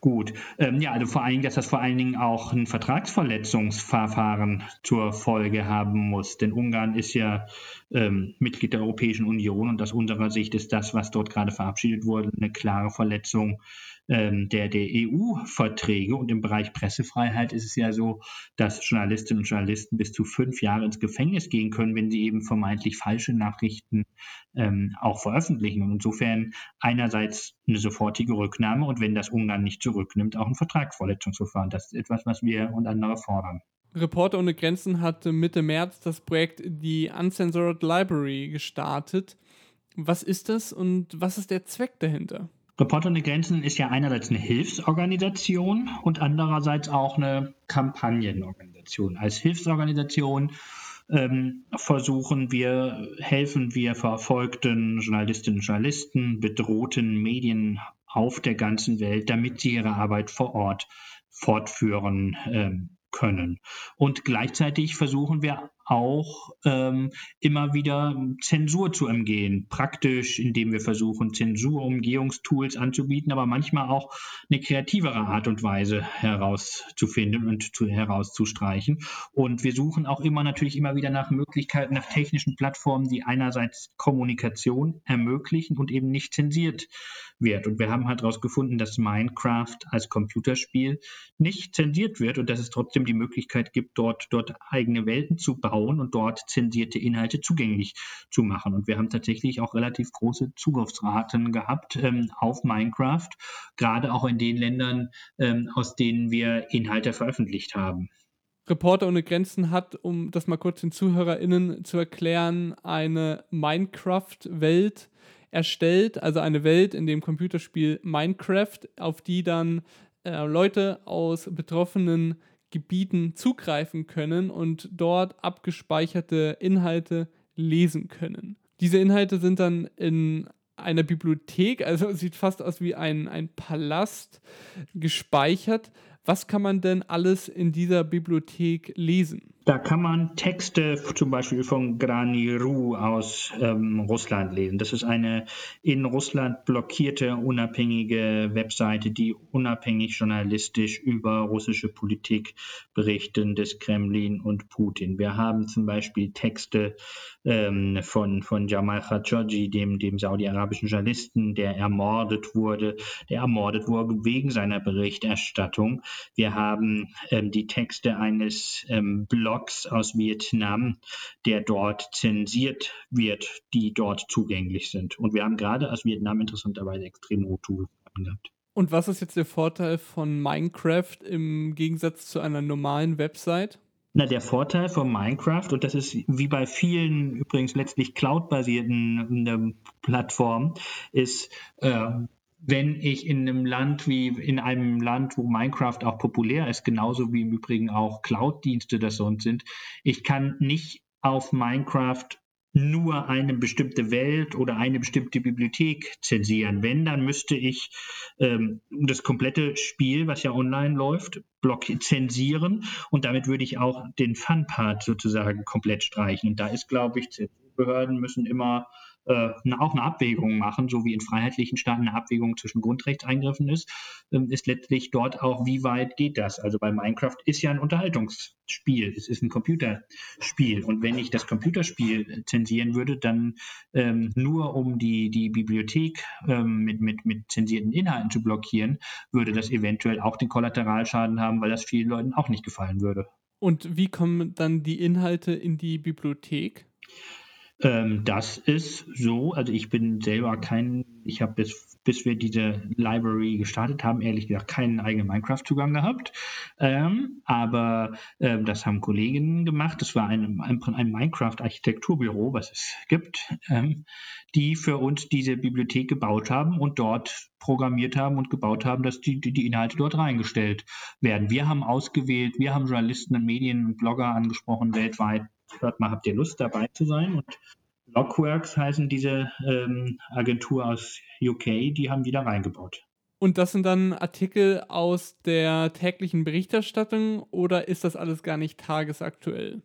Gut, ähm, ja, also vor allen Dingen, dass das vor allen Dingen auch ein Vertragsverletzungsverfahren zur Folge haben muss. Denn Ungarn ist ja ähm, Mitglied der Europäischen Union und aus unserer Sicht ist das, was dort gerade verabschiedet wurde, eine klare Verletzung ähm, der, der EU-Verträge. Und im Bereich Pressefreiheit ist es ja so, dass Journalistinnen und Journalisten bis zu fünf Jahre ins Gefängnis gehen können, wenn sie eben vermeintlich falsche Nachrichten ähm, auch veröffentlichen. Und insofern einerseits eine sofortige Rücknahme und wenn das Ungarn nicht zurücknimmt, auch ein Vertragsverletzungsverfahren. Das ist etwas, was wir und andere fordern. Reporter ohne Grenzen hatte Mitte März das Projekt die Uncensored Library gestartet. Was ist das und was ist der Zweck dahinter? Reporter ohne Grenzen ist ja einerseits eine Hilfsorganisation und andererseits auch eine Kampagnenorganisation. Als Hilfsorganisation ähm, versuchen wir, helfen wir verfolgten Journalistinnen und Journalisten, bedrohten Medien auf der ganzen Welt, damit sie ihre Arbeit vor Ort fortführen ähm, können. Und gleichzeitig versuchen wir auch ähm, immer wieder Zensur zu umgehen. Praktisch, indem wir versuchen, Zensurumgehungstools anzubieten, aber manchmal auch eine kreativere Art und Weise herauszufinden und zu, herauszustreichen. Und wir suchen auch immer natürlich immer wieder nach Möglichkeiten, nach technischen Plattformen, die einerseits Kommunikation ermöglichen und eben nicht zensiert wird. Und wir haben halt herausgefunden, dass Minecraft als Computerspiel nicht zensiert wird und dass es trotzdem die Möglichkeit gibt, dort, dort eigene Welten zu bauen bauen und dort zensierte Inhalte zugänglich zu machen. Und wir haben tatsächlich auch relativ große Zugriffsraten gehabt ähm, auf Minecraft, gerade auch in den Ländern, ähm, aus denen wir Inhalte veröffentlicht haben. Reporter ohne Grenzen hat, um das mal kurz den ZuhörerInnen zu erklären, eine Minecraft-Welt erstellt, also eine Welt in dem Computerspiel Minecraft, auf die dann äh, Leute aus betroffenen Gebieten zugreifen können und dort abgespeicherte Inhalte lesen können. Diese Inhalte sind dann in einer Bibliothek, also <laughs> sieht fast aus wie ein, ein Palast, gespeichert. Was kann man denn alles in dieser Bibliothek lesen? Da kann man Texte zum Beispiel von Graniru aus ähm, Russland lesen. Das ist eine in Russland blockierte unabhängige Webseite, die unabhängig journalistisch über russische Politik berichten des Kremlin und Putin. Wir haben zum Beispiel Texte ähm, von, von Jamal Khashoggi, dem, dem saudi-arabischen Journalisten, der ermordet wurde, der ermordet wurde wegen seiner Berichterstattung. Wir haben ähm, die Texte eines ähm, Blogs Blogs aus Vietnam, der dort zensiert wird, die dort zugänglich sind. Und wir haben gerade aus Vietnam interessanterweise extrem hohe gehabt. Und was ist jetzt der Vorteil von Minecraft im Gegensatz zu einer normalen Website? Na, der Vorteil von Minecraft, und das ist wie bei vielen übrigens letztlich cloud-basierten äh, Plattformen, ist, äh, wenn ich in einem Land wie in einem Land, wo Minecraft auch populär ist, genauso wie im Übrigen auch Cloud-Dienste das sonst sind, ich kann nicht auf Minecraft nur eine bestimmte Welt oder eine bestimmte Bibliothek zensieren. Wenn, dann müsste ich ähm, das komplette Spiel, was ja online läuft, block zensieren und damit würde ich auch den Fun-Part sozusagen komplett streichen. Und da ist, glaube ich, Behörden müssen immer äh, auch eine Abwägung machen, so wie in freiheitlichen Staaten eine Abwägung zwischen Grundrechtseingriffen ist, ähm, ist letztlich dort auch, wie weit geht das? Also bei Minecraft ist ja ein Unterhaltungsspiel, es ist ein Computerspiel. Und wenn ich das Computerspiel zensieren würde, dann ähm, nur um die, die Bibliothek ähm, mit, mit, mit zensierten Inhalten zu blockieren, würde das eventuell auch den Kollateralschaden haben, weil das vielen Leuten auch nicht gefallen würde. Und wie kommen dann die Inhalte in die Bibliothek? Ähm, das ist so, also ich bin selber kein, ich habe bis, bis wir diese Library gestartet haben, ehrlich gesagt keinen eigenen Minecraft-Zugang gehabt. Ähm, aber ähm, das haben Kolleginnen gemacht. Das war ein, ein, ein Minecraft-Architekturbüro, was es gibt, ähm, die für uns diese Bibliothek gebaut haben und dort programmiert haben und gebaut haben, dass die, die, die Inhalte dort reingestellt werden. Wir haben ausgewählt, wir haben Journalisten und Medien und Blogger angesprochen weltweit, hört mal, habt ihr Lust dabei zu sein? Und Logworks heißen diese ähm, Agentur aus UK, die haben die da reingebaut. Und das sind dann Artikel aus der täglichen Berichterstattung oder ist das alles gar nicht tagesaktuell?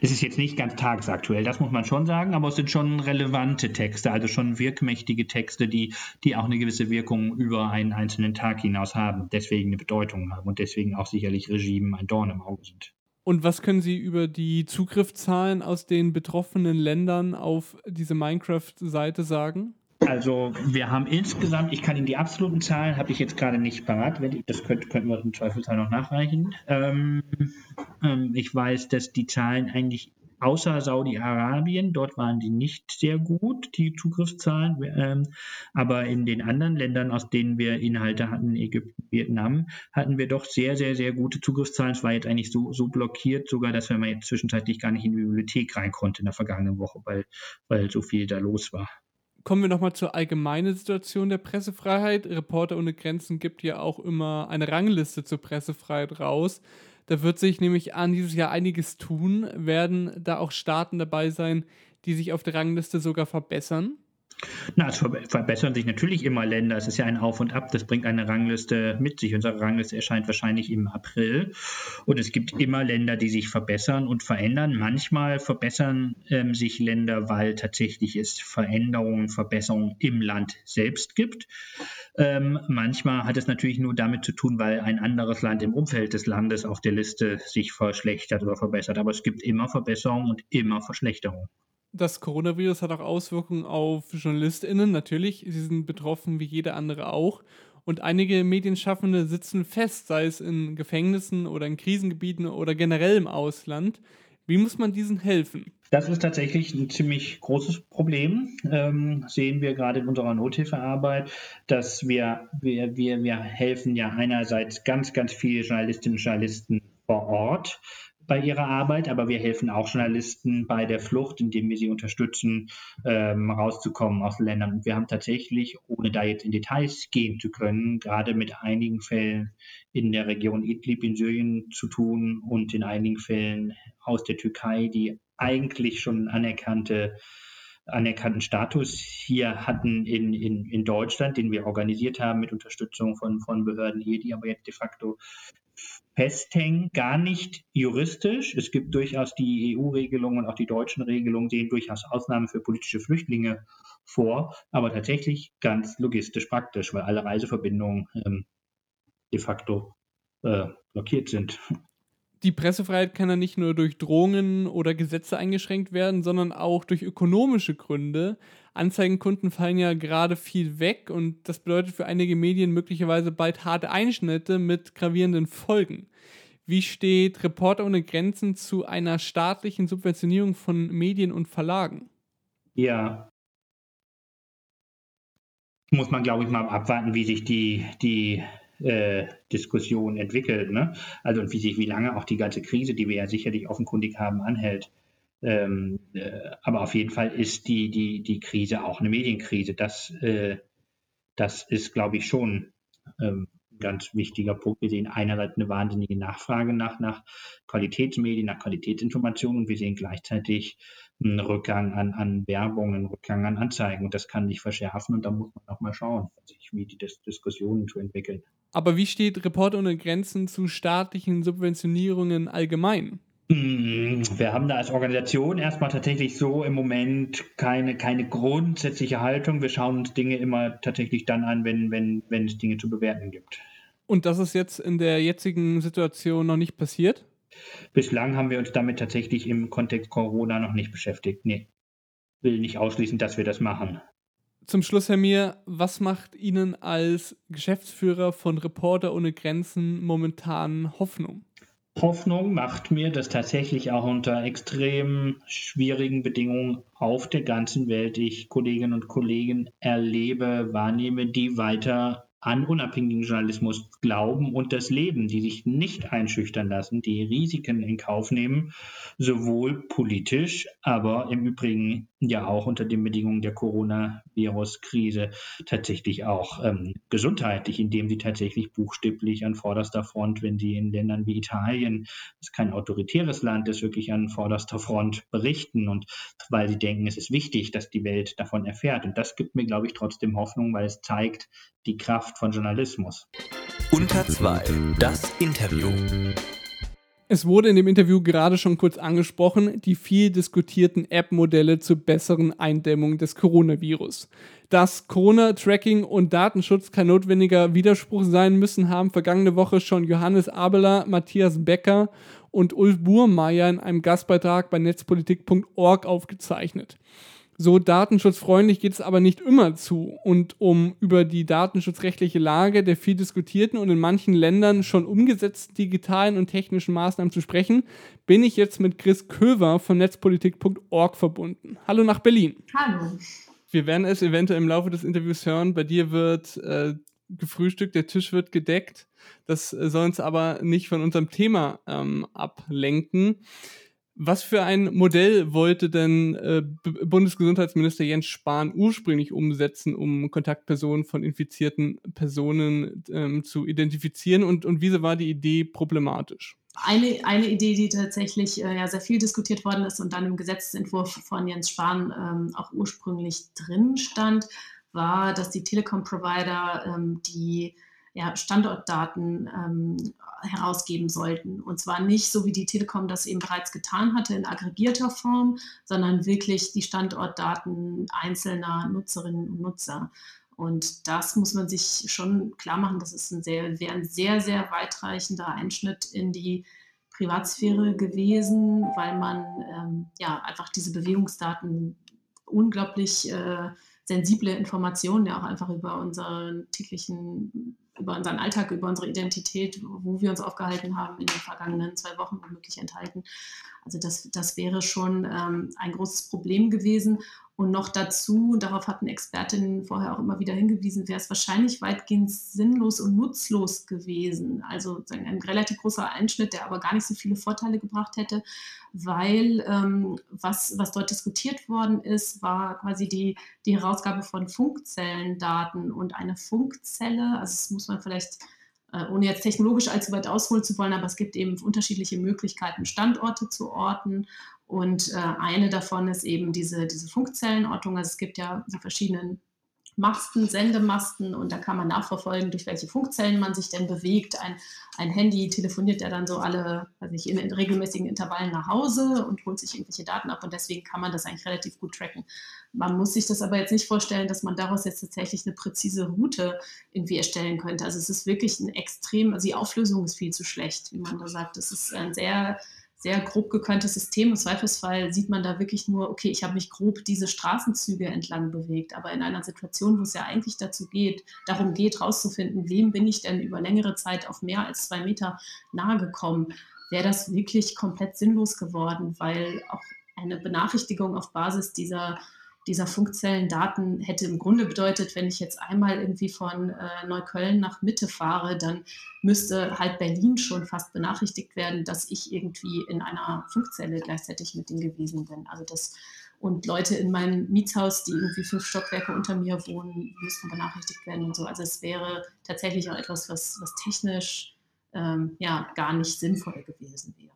Das ist jetzt nicht ganz tagesaktuell, das muss man schon sagen, aber es sind schon relevante Texte, also schon wirkmächtige Texte, die, die auch eine gewisse Wirkung über einen einzelnen Tag hinaus haben, deswegen eine Bedeutung haben und deswegen auch sicherlich Regimen ein Dorn im Auge sind. Und was können Sie über die Zugriffszahlen aus den betroffenen Ländern auf diese Minecraft-Seite sagen? Also wir haben insgesamt, ich kann Ihnen die absoluten Zahlen, habe ich jetzt gerade nicht parat, das könnte, könnten wir im Zweifelsfall noch nachreichen. Ähm, ähm, ich weiß, dass die Zahlen eigentlich außer Saudi-Arabien, dort waren die nicht sehr gut, die Zugriffszahlen, ähm, aber in den anderen Ländern, aus denen wir Inhalte hatten, Ägypten, Vietnam, hatten wir doch sehr, sehr, sehr gute Zugriffszahlen. Es war jetzt eigentlich so, so blockiert sogar, dass man jetzt zwischenzeitlich gar nicht in die Bibliothek rein konnte in der vergangenen Woche, weil, weil so viel da los war kommen wir nochmal zur allgemeinen Situation der Pressefreiheit. Reporter ohne Grenzen gibt ja auch immer eine Rangliste zur Pressefreiheit raus. Da wird sich nämlich an dieses Jahr einiges tun. Werden da auch Staaten dabei sein, die sich auf der Rangliste sogar verbessern? Na, es verbessern sich natürlich immer Länder. Es ist ja ein Auf und Ab. Das bringt eine Rangliste mit sich. Unsere Rangliste erscheint wahrscheinlich im April. Und es gibt immer Länder, die sich verbessern und verändern. Manchmal verbessern ähm, sich Länder, weil tatsächlich es Veränderungen, Verbesserungen im Land selbst gibt. Ähm, manchmal hat es natürlich nur damit zu tun, weil ein anderes Land im Umfeld des Landes auf der Liste sich verschlechtert oder verbessert. Aber es gibt immer Verbesserungen und immer Verschlechterungen das Coronavirus hat auch Auswirkungen auf JournalistInnen. Natürlich, sie sind betroffen wie jeder andere auch. Und einige Medienschaffende sitzen fest, sei es in Gefängnissen oder in Krisengebieten oder generell im Ausland. Wie muss man diesen helfen? Das ist tatsächlich ein ziemlich großes Problem. Ähm, sehen wir gerade in unserer Nothilfearbeit, dass wir, wir, wir, wir helfen ja einerseits ganz, ganz viele Journalistinnen und Journalisten vor Ort bei ihrer Arbeit, aber wir helfen auch Journalisten bei der Flucht, indem wir sie unterstützen, ähm, rauszukommen aus Ländern. Und wir haben tatsächlich, ohne da jetzt in Details gehen zu können, gerade mit einigen Fällen in der Region Idlib in Syrien zu tun und in einigen Fällen aus der Türkei, die eigentlich schon anerkannte anerkannten Status hier hatten in, in, in Deutschland, den wir organisiert haben mit Unterstützung von, von Behörden hier, die aber jetzt de facto festhängen, gar nicht juristisch. Es gibt durchaus die EU-Regelungen und auch die deutschen Regelungen sehen durchaus Ausnahmen für politische Flüchtlinge vor, aber tatsächlich ganz logistisch praktisch, weil alle Reiseverbindungen ähm, de facto äh, blockiert sind die Pressefreiheit kann ja nicht nur durch Drohungen oder Gesetze eingeschränkt werden, sondern auch durch ökonomische Gründe. Anzeigenkunden fallen ja gerade viel weg und das bedeutet für einige Medien möglicherweise bald harte Einschnitte mit gravierenden Folgen. Wie steht Reporter ohne Grenzen zu einer staatlichen Subventionierung von Medien und Verlagen? Ja. Muss man, glaube ich, mal abwarten, wie sich die, die äh, Diskussion entwickelt. Ne? Also und wie sich, wie lange auch die ganze Krise, die wir ja sicherlich offenkundig haben, anhält. Ähm, äh, aber auf jeden Fall ist die, die, die Krise auch eine Medienkrise. Das, äh, das ist, glaube ich, schon ähm, ein ganz wichtiger Punkt. Wir sehen einerseits eine wahnsinnige Nachfrage nach, nach Qualitätsmedien, nach Qualitätsinformationen und wir sehen gleichzeitig einen Rückgang an, an Werbung, einen Rückgang an Anzeigen. Und das kann sich verschärfen und da muss man auch mal schauen, wie die Dis Diskussionen zu entwickeln. Aber wie steht Reporter ohne Grenzen zu staatlichen Subventionierungen allgemein? Hm, wir haben da als Organisation erstmal tatsächlich so im Moment keine, keine grundsätzliche Haltung. Wir schauen uns Dinge immer tatsächlich dann an, wenn, wenn, wenn es Dinge zu bewerten gibt. Und das ist jetzt in der jetzigen Situation noch nicht passiert? Bislang haben wir uns damit tatsächlich im Kontext Corona noch nicht beschäftigt. Nee. Will nicht ausschließen, dass wir das machen. Zum Schluss, Herr Mir, was macht Ihnen als Geschäftsführer von Reporter ohne Grenzen momentan Hoffnung? Hoffnung macht mir, dass tatsächlich auch unter extrem schwierigen Bedingungen auf der ganzen Welt ich Kolleginnen und Kollegen erlebe, wahrnehme, die weiter an unabhängigen Journalismus glauben und das Leben, die sich nicht einschüchtern lassen, die Risiken in Kauf nehmen, sowohl politisch, aber im Übrigen ja auch unter den Bedingungen der Coronavirus-Krise tatsächlich auch ähm, gesundheitlich, indem sie tatsächlich buchstäblich an vorderster Front, wenn sie in Ländern wie Italien, das kein autoritäres Land ist, wirklich an vorderster Front berichten und weil sie denken, es ist wichtig, dass die Welt davon erfährt. Und das gibt mir, glaube ich, trotzdem Hoffnung, weil es zeigt die Kraft von Journalismus. Unter zwei, das Interview. Es wurde in dem Interview gerade schon kurz angesprochen, die viel diskutierten App-Modelle zur besseren Eindämmung des Coronavirus. Dass Corona-Tracking und Datenschutz kein notwendiger Widerspruch sein müssen, haben vergangene Woche schon Johannes Abeler, Matthias Becker und Ulf Burmeier in einem Gastbeitrag bei netzpolitik.org aufgezeichnet. So datenschutzfreundlich geht es aber nicht immer zu. Und um über die datenschutzrechtliche Lage der viel diskutierten und in manchen Ländern schon umgesetzten digitalen und technischen Maßnahmen zu sprechen, bin ich jetzt mit Chris Köver von netzpolitik.org verbunden. Hallo nach Berlin. Hallo. Wir werden es eventuell im Laufe des Interviews hören. Bei dir wird äh, gefrühstückt, der Tisch wird gedeckt. Das äh, soll uns aber nicht von unserem Thema ähm, ablenken. Was für ein Modell wollte denn äh, Bundesgesundheitsminister Jens Spahn ursprünglich umsetzen, um Kontaktpersonen von infizierten Personen ähm, zu identifizieren und, und wieso war die Idee problematisch? Eine, eine Idee, die tatsächlich äh, ja sehr viel diskutiert worden ist und dann im Gesetzentwurf von Jens Spahn ähm, auch ursprünglich drin stand, war, dass die Telekom-Provider ähm, die ja, Standortdaten ähm, herausgeben sollten. Und zwar nicht so, wie die Telekom das eben bereits getan hatte, in aggregierter Form, sondern wirklich die Standortdaten einzelner Nutzerinnen und Nutzer. Und das muss man sich schon klar machen, das ist ein sehr, wäre ein sehr, sehr weitreichender Einschnitt in die Privatsphäre gewesen, weil man ähm, ja einfach diese Bewegungsdaten unglaublich äh, sensible Informationen ja auch einfach über unseren täglichen über unseren Alltag, über unsere Identität, wo wir uns aufgehalten haben in den vergangenen zwei Wochen womöglich enthalten. Also das, das wäre schon ähm, ein großes Problem gewesen. Und noch dazu, darauf hatten Expertinnen vorher auch immer wieder hingewiesen, wäre es wahrscheinlich weitgehend sinnlos und nutzlos gewesen. Also ein relativ großer Einschnitt, der aber gar nicht so viele Vorteile gebracht hätte, weil ähm, was, was dort diskutiert worden ist, war quasi die, die Herausgabe von Funkzellendaten und eine Funkzelle, also das muss man vielleicht äh, ohne jetzt technologisch allzu weit ausholen zu wollen, aber es gibt eben unterschiedliche Möglichkeiten, Standorte zu orten. Und äh, eine davon ist eben diese, diese Funkzellenortung. Also es gibt ja die verschiedenen Masten, Sendemasten und da kann man nachverfolgen, durch welche Funkzellen man sich denn bewegt. Ein, ein Handy telefoniert ja dann so alle, weiß nicht, in, in regelmäßigen Intervallen nach Hause und holt sich irgendwelche Daten ab und deswegen kann man das eigentlich relativ gut tracken. Man muss sich das aber jetzt nicht vorstellen, dass man daraus jetzt tatsächlich eine präzise Route irgendwie erstellen könnte. Also es ist wirklich ein extrem, also die Auflösung ist viel zu schlecht, wie man da sagt. Es ist ein sehr sehr grob gekanntes System. Im Zweifelsfall sieht man da wirklich nur, okay, ich habe mich grob diese Straßenzüge entlang bewegt. Aber in einer Situation, wo es ja eigentlich dazu geht, darum geht, herauszufinden, wem bin ich denn über längere Zeit auf mehr als zwei Meter nahe gekommen, wäre das wirklich komplett sinnlos geworden, weil auch eine Benachrichtigung auf Basis dieser dieser Funkzellendaten hätte im Grunde bedeutet, wenn ich jetzt einmal irgendwie von äh, Neukölln nach Mitte fahre, dann müsste halt Berlin schon fast benachrichtigt werden, dass ich irgendwie in einer Funkzelle gleichzeitig mit denen gewesen bin. Also das und Leute in meinem Mietshaus, die irgendwie fünf Stockwerke unter mir wohnen, müssten benachrichtigt werden und so. Also es wäre tatsächlich auch etwas, was, was technisch ähm, ja gar nicht sinnvoll gewesen wäre.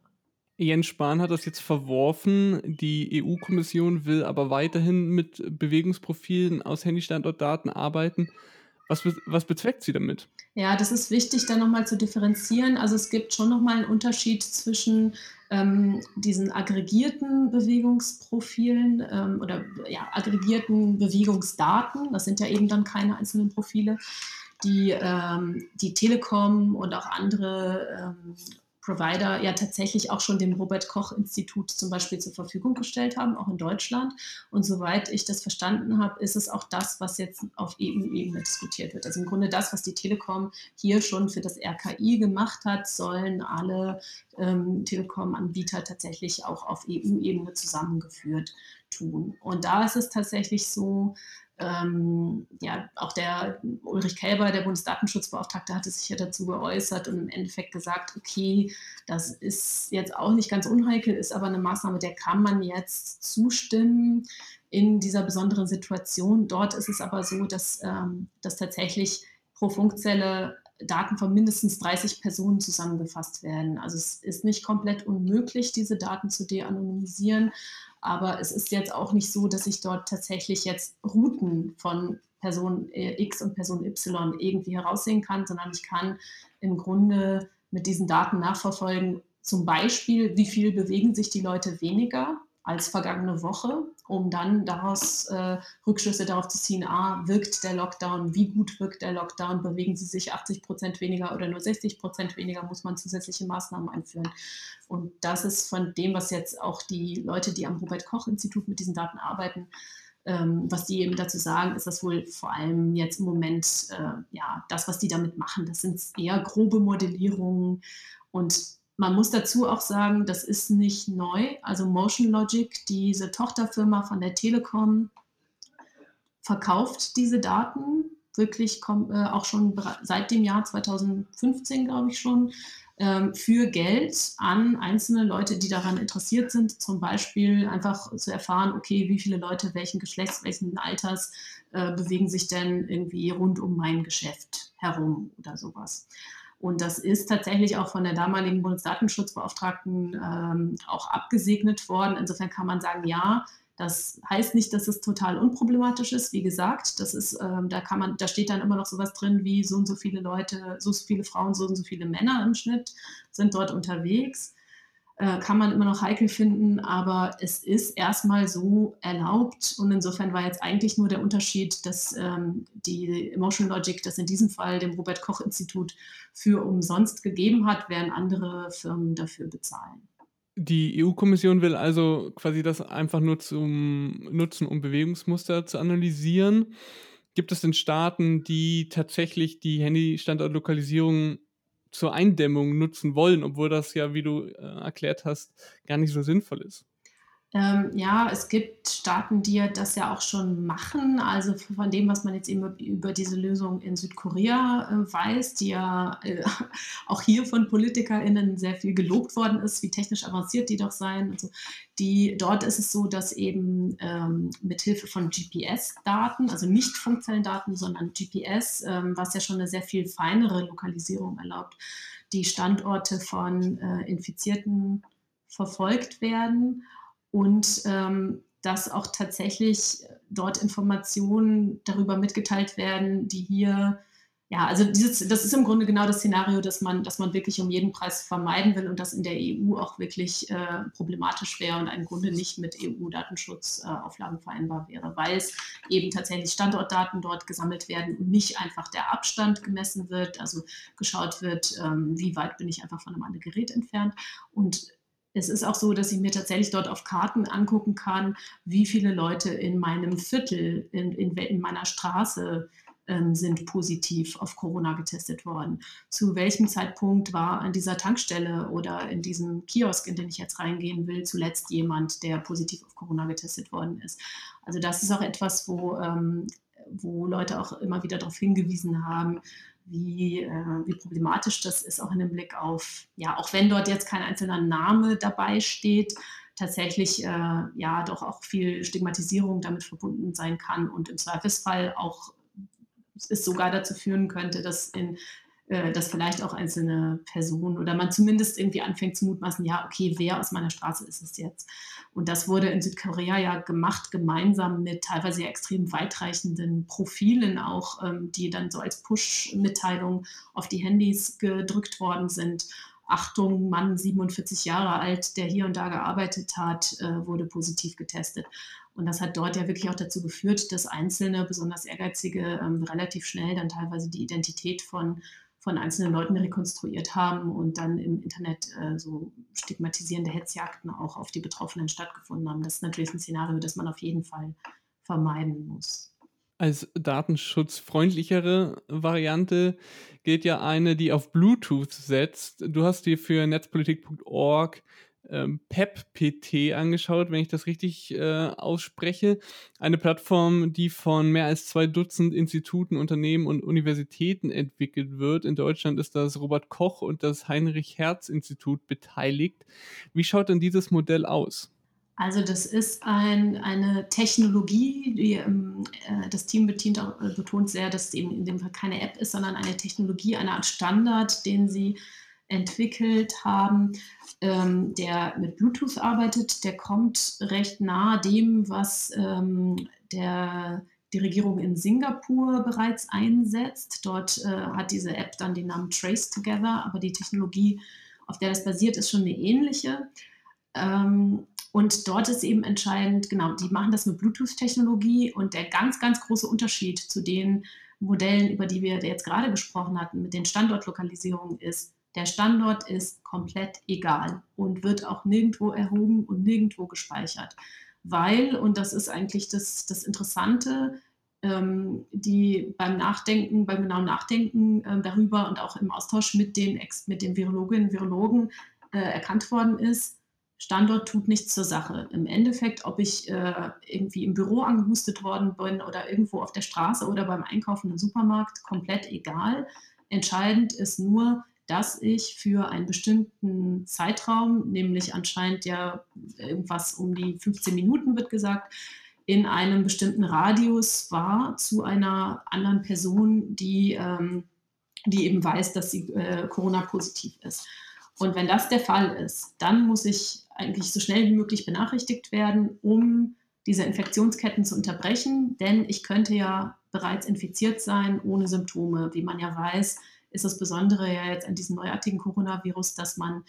Jens Spahn hat das jetzt verworfen. Die EU-Kommission will aber weiterhin mit Bewegungsprofilen aus Handystandortdaten arbeiten. Was, was bezweckt sie damit? Ja, das ist wichtig, da nochmal zu differenzieren. Also es gibt schon nochmal einen Unterschied zwischen ähm, diesen aggregierten Bewegungsprofilen ähm, oder ja, aggregierten Bewegungsdaten. Das sind ja eben dann keine einzelnen Profile, die ähm, die Telekom und auch andere ähm, Provider ja tatsächlich auch schon dem Robert Koch Institut zum Beispiel zur Verfügung gestellt haben, auch in Deutschland. Und soweit ich das verstanden habe, ist es auch das, was jetzt auf EU-Ebene diskutiert wird. Also im Grunde das, was die Telekom hier schon für das RKI gemacht hat, sollen alle ähm, Telekom-Anbieter tatsächlich auch auf EU-Ebene zusammengeführt tun. Und da ist es tatsächlich so, ähm, ja, auch der Ulrich Kälber, der Bundesdatenschutzbeauftragte, hatte sich ja dazu geäußert und im Endeffekt gesagt, okay, das ist jetzt auch nicht ganz unheikel, ist aber eine Maßnahme, der kann man jetzt zustimmen in dieser besonderen Situation. Dort ist es aber so, dass, ähm, dass tatsächlich pro Funkzelle Daten von mindestens 30 Personen zusammengefasst werden. Also es ist nicht komplett unmöglich, diese Daten zu de-anonymisieren, aber es ist jetzt auch nicht so, dass ich dort tatsächlich jetzt Routen von Person äh, X und Person Y irgendwie heraussehen kann, sondern ich kann im Grunde mit diesen Daten nachverfolgen, zum Beispiel, wie viel bewegen sich die Leute weniger als vergangene Woche, um dann daraus äh, Rückschlüsse darauf zu ziehen, ah, wirkt der Lockdown, wie gut wirkt der Lockdown, bewegen sie sich 80 Prozent weniger oder nur 60 Prozent weniger, muss man zusätzliche Maßnahmen einführen. Und das ist von dem, was jetzt auch die Leute, die am Robert-Koch-Institut mit diesen Daten arbeiten, ähm, was die eben dazu sagen, ist das wohl vor allem jetzt im Moment, äh, ja, das, was die damit machen, das sind eher grobe Modellierungen und man muss dazu auch sagen, das ist nicht neu. Also Motion Logic, diese Tochterfirma von der Telekom, verkauft diese Daten wirklich äh, auch schon seit dem Jahr 2015, glaube ich schon, ähm, für Geld an einzelne Leute, die daran interessiert sind, zum Beispiel einfach zu erfahren, okay, wie viele Leute welchen Geschlechts, welchen Alters äh, bewegen sich denn irgendwie rund um mein Geschäft herum oder sowas. Und das ist tatsächlich auch von der damaligen Bundesdatenschutzbeauftragten ähm, auch abgesegnet worden. Insofern kann man sagen, ja, das heißt nicht, dass es total unproblematisch ist. Wie gesagt, das ist, ähm, da kann man, da steht dann immer noch sowas drin wie so und so viele Leute, so viele Frauen, so und so viele Männer im Schnitt sind dort unterwegs äh, kann man immer noch heikel finden, aber es ist erstmal so erlaubt und insofern war jetzt eigentlich nur der Unterschied, dass ähm, die Emotion Logic das in diesem Fall dem Robert Koch Institut für umsonst gegeben hat, während andere Firmen dafür bezahlen. Die EU-Kommission will also quasi das einfach nur zum nutzen, um Bewegungsmuster zu analysieren. Gibt es denn Staaten, die tatsächlich die Handy-Standortlokalisierung zur Eindämmung nutzen wollen, obwohl das ja, wie du äh, erklärt hast, gar nicht so sinnvoll ist. Ähm, ja, es gibt Staaten, die das ja auch schon machen. Also von dem, was man jetzt eben über diese Lösung in Südkorea äh, weiß, die ja äh, <laughs> auch hier von PolitikerInnen sehr viel gelobt worden ist, wie technisch avanciert die doch seien. Also die, dort ist es so, dass eben ähm, mit Hilfe von GPS-Daten, also nicht funktionellen Daten, sondern GPS, ähm, was ja schon eine sehr viel feinere Lokalisierung erlaubt, die Standorte von äh, Infizierten verfolgt werden und ähm, dass auch tatsächlich dort Informationen darüber mitgeteilt werden, die hier, ja, also dieses, das ist im Grunde genau das Szenario, das man, das man wirklich um jeden Preis vermeiden will und das in der EU auch wirklich äh, problematisch wäre und im Grunde nicht mit EU-Datenschutzauflagen äh, vereinbar wäre, weil es eben tatsächlich Standortdaten dort gesammelt werden und nicht einfach der Abstand gemessen wird, also geschaut wird, ähm, wie weit bin ich einfach von einem anderen Gerät entfernt. Und es ist auch so, dass ich mir tatsächlich dort auf Karten angucken kann, wie viele Leute in meinem Viertel, in, in, in meiner Straße ähm, sind positiv auf Corona getestet worden. Zu welchem Zeitpunkt war an dieser Tankstelle oder in diesem Kiosk, in den ich jetzt reingehen will, zuletzt jemand, der positiv auf Corona getestet worden ist? Also das ist auch etwas, wo, ähm, wo Leute auch immer wieder darauf hingewiesen haben, wie, äh, wie problematisch das ist, auch in dem Blick auf, ja, auch wenn dort jetzt kein einzelner Name dabei steht, tatsächlich äh, ja doch auch viel Stigmatisierung damit verbunden sein kann und im Zweifelsfall auch es sogar dazu führen könnte, dass in äh, dass vielleicht auch einzelne Personen oder man zumindest irgendwie anfängt zu mutmaßen, ja, okay, wer aus meiner Straße ist es jetzt? Und das wurde in Südkorea ja gemacht, gemeinsam mit teilweise extrem weitreichenden Profilen auch, ähm, die dann so als Push-Mitteilung auf die Handys gedrückt worden sind. Achtung, Mann 47 Jahre alt, der hier und da gearbeitet hat, äh, wurde positiv getestet. Und das hat dort ja wirklich auch dazu geführt, dass Einzelne, besonders Ehrgeizige, ähm, relativ schnell dann teilweise die Identität von von einzelnen Leuten rekonstruiert haben und dann im Internet äh, so stigmatisierende Hetzjagden auch auf die Betroffenen stattgefunden haben. Das ist natürlich ein Szenario, das man auf jeden Fall vermeiden muss. Als datenschutzfreundlichere Variante gilt ja eine, die auf Bluetooth setzt. Du hast dir für netzpolitik.org ähm, PEPPT angeschaut, wenn ich das richtig äh, ausspreche. Eine Plattform, die von mehr als zwei Dutzend Instituten, Unternehmen und Universitäten entwickelt wird. In Deutschland ist das Robert Koch und das Heinrich Herz Institut beteiligt. Wie schaut denn dieses Modell aus? Also das ist ein, eine Technologie, die, ähm, äh, das Team betont, äh, betont sehr, dass es eben in dem Fall keine App ist, sondern eine Technologie, eine Art Standard, den sie entwickelt haben, ähm, der mit Bluetooth arbeitet. Der kommt recht nah dem, was ähm, der, die Regierung in Singapur bereits einsetzt. Dort äh, hat diese App dann den Namen Trace Together, aber die Technologie auf der das basiert, ist schon eine ähnliche. Ähm, und dort ist eben entscheidend, genau, die machen das mit Bluetooth-Technologie und der ganz, ganz große Unterschied zu den Modellen, über die wir jetzt gerade gesprochen hatten, mit den Standortlokalisierungen ist, der Standort ist komplett egal und wird auch nirgendwo erhoben und nirgendwo gespeichert. Weil, und das ist eigentlich das, das Interessante, ähm, die beim Nachdenken, beim genauen Nachdenken äh, darüber und auch im Austausch mit den, mit den Virologinnen und Virologen äh, erkannt worden ist, Standort tut nichts zur Sache. Im Endeffekt, ob ich äh, irgendwie im Büro angehustet worden bin oder irgendwo auf der Straße oder beim Einkaufen im Supermarkt, komplett egal. Entscheidend ist nur, dass ich für einen bestimmten Zeitraum, nämlich anscheinend ja irgendwas um die 15 Minuten wird gesagt, in einem bestimmten Radius war zu einer anderen Person, die, ähm, die eben weiß, dass sie äh, Corona-positiv ist. Und wenn das der Fall ist, dann muss ich eigentlich so schnell wie möglich benachrichtigt werden, um diese Infektionsketten zu unterbrechen. Denn ich könnte ja bereits infiziert sein ohne Symptome. Wie man ja weiß, ist das Besondere ja jetzt an diesem neuartigen Coronavirus, dass man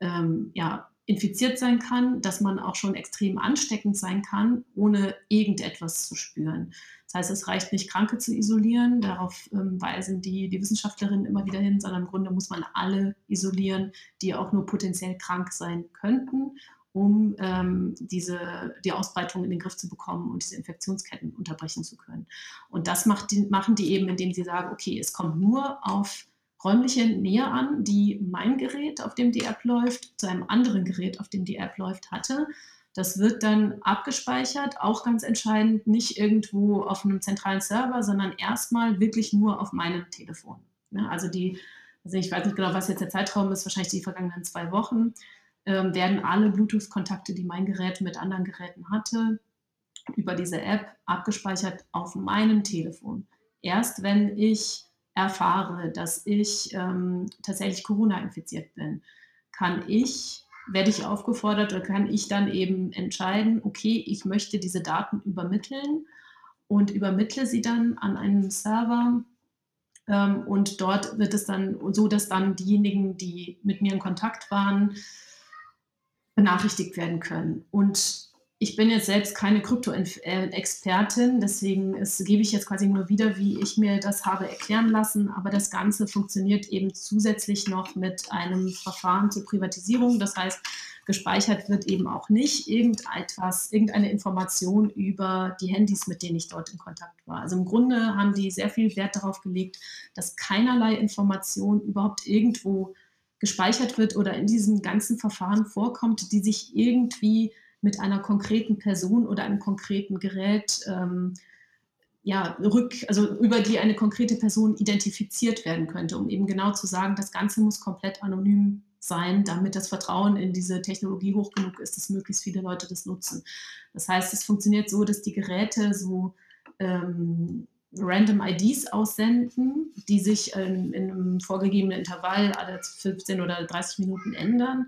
ähm, ja, infiziert sein kann, dass man auch schon extrem ansteckend sein kann, ohne irgendetwas zu spüren. Das heißt, es reicht nicht, Kranke zu isolieren, darauf ähm, weisen die, die Wissenschaftlerinnen immer wieder hin, sondern im Grunde muss man alle isolieren, die auch nur potenziell krank sein könnten, um ähm, diese, die Ausbreitung in den Griff zu bekommen und diese Infektionsketten unterbrechen zu können. Und das die, machen die eben, indem sie sagen, okay, es kommt nur auf räumliche Nähe an, die mein Gerät, auf dem die App läuft, zu einem anderen Gerät, auf dem die App läuft, hatte. Das wird dann abgespeichert, auch ganz entscheidend, nicht irgendwo auf einem zentralen Server, sondern erstmal wirklich nur auf meinem Telefon. Ja, also die, also ich weiß nicht genau, was jetzt der Zeitraum ist, wahrscheinlich die vergangenen zwei Wochen, ähm, werden alle Bluetooth-Kontakte, die mein Gerät mit anderen Geräten hatte, über diese App abgespeichert auf meinem Telefon. Erst wenn ich erfahre, dass ich ähm, tatsächlich Corona infiziert bin, kann ich, werde ich aufgefordert oder kann ich dann eben entscheiden, okay, ich möchte diese Daten übermitteln und übermittle sie dann an einen Server. Ähm, und dort wird es dann so, dass dann diejenigen, die mit mir in Kontakt waren, benachrichtigt werden können. Und ich bin jetzt selbst keine Krypto-Expertin, deswegen ist, gebe ich jetzt quasi nur wieder, wie ich mir das habe erklären lassen. Aber das Ganze funktioniert eben zusätzlich noch mit einem Verfahren zur Privatisierung. Das heißt, gespeichert wird eben auch nicht irgendetwas, irgendeine Information über die Handys, mit denen ich dort in Kontakt war. Also im Grunde haben die sehr viel Wert darauf gelegt, dass keinerlei Information überhaupt irgendwo gespeichert wird oder in diesem ganzen Verfahren vorkommt, die sich irgendwie mit einer konkreten Person oder einem konkreten Gerät ähm, ja, rück, also über die eine konkrete Person identifiziert werden könnte, um eben genau zu sagen, das Ganze muss komplett anonym sein, damit das Vertrauen in diese Technologie hoch genug ist, dass möglichst viele Leute das nutzen. Das heißt, es funktioniert so, dass die Geräte so ähm, random IDs aussenden, die sich in, in einem vorgegebenen Intervall alle 15 oder 30 Minuten ändern.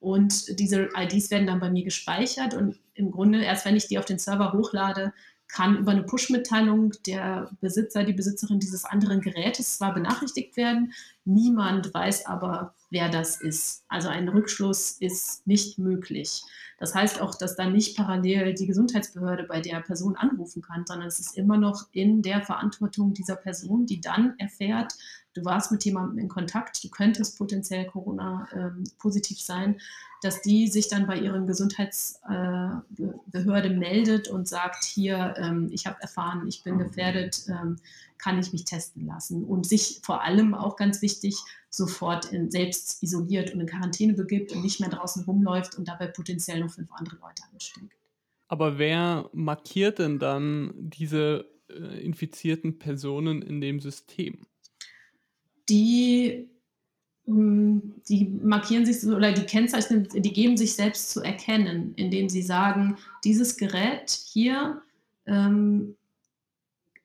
Und diese IDs werden dann bei mir gespeichert und im Grunde erst wenn ich die auf den Server hochlade, kann über eine Push-Mitteilung der Besitzer, die Besitzerin dieses anderen Gerätes zwar benachrichtigt werden, niemand weiß aber, wer das ist. Also ein Rückschluss ist nicht möglich. Das heißt auch, dass dann nicht parallel die Gesundheitsbehörde bei der Person anrufen kann, sondern es ist immer noch in der Verantwortung dieser Person, die dann erfährt, du warst mit jemandem in Kontakt, du könntest potenziell Corona-positiv ähm, sein, dass die sich dann bei ihren Gesundheitsbehörde äh, meldet und sagt, hier, ähm, ich habe erfahren, ich bin gefährdet, ähm, kann ich mich testen lassen? Und sich vor allem auch ganz wichtig sofort in, selbst isoliert und in Quarantäne begibt und nicht mehr draußen rumläuft und dabei potenziell noch fünf andere Leute ansteckt. Aber wer markiert denn dann diese äh, infizierten Personen in dem System? die, hm, die markieren sich oder die kennzeichnen, die geben sich selbst zu erkennen, indem sie sagen, dieses Gerät hier ähm,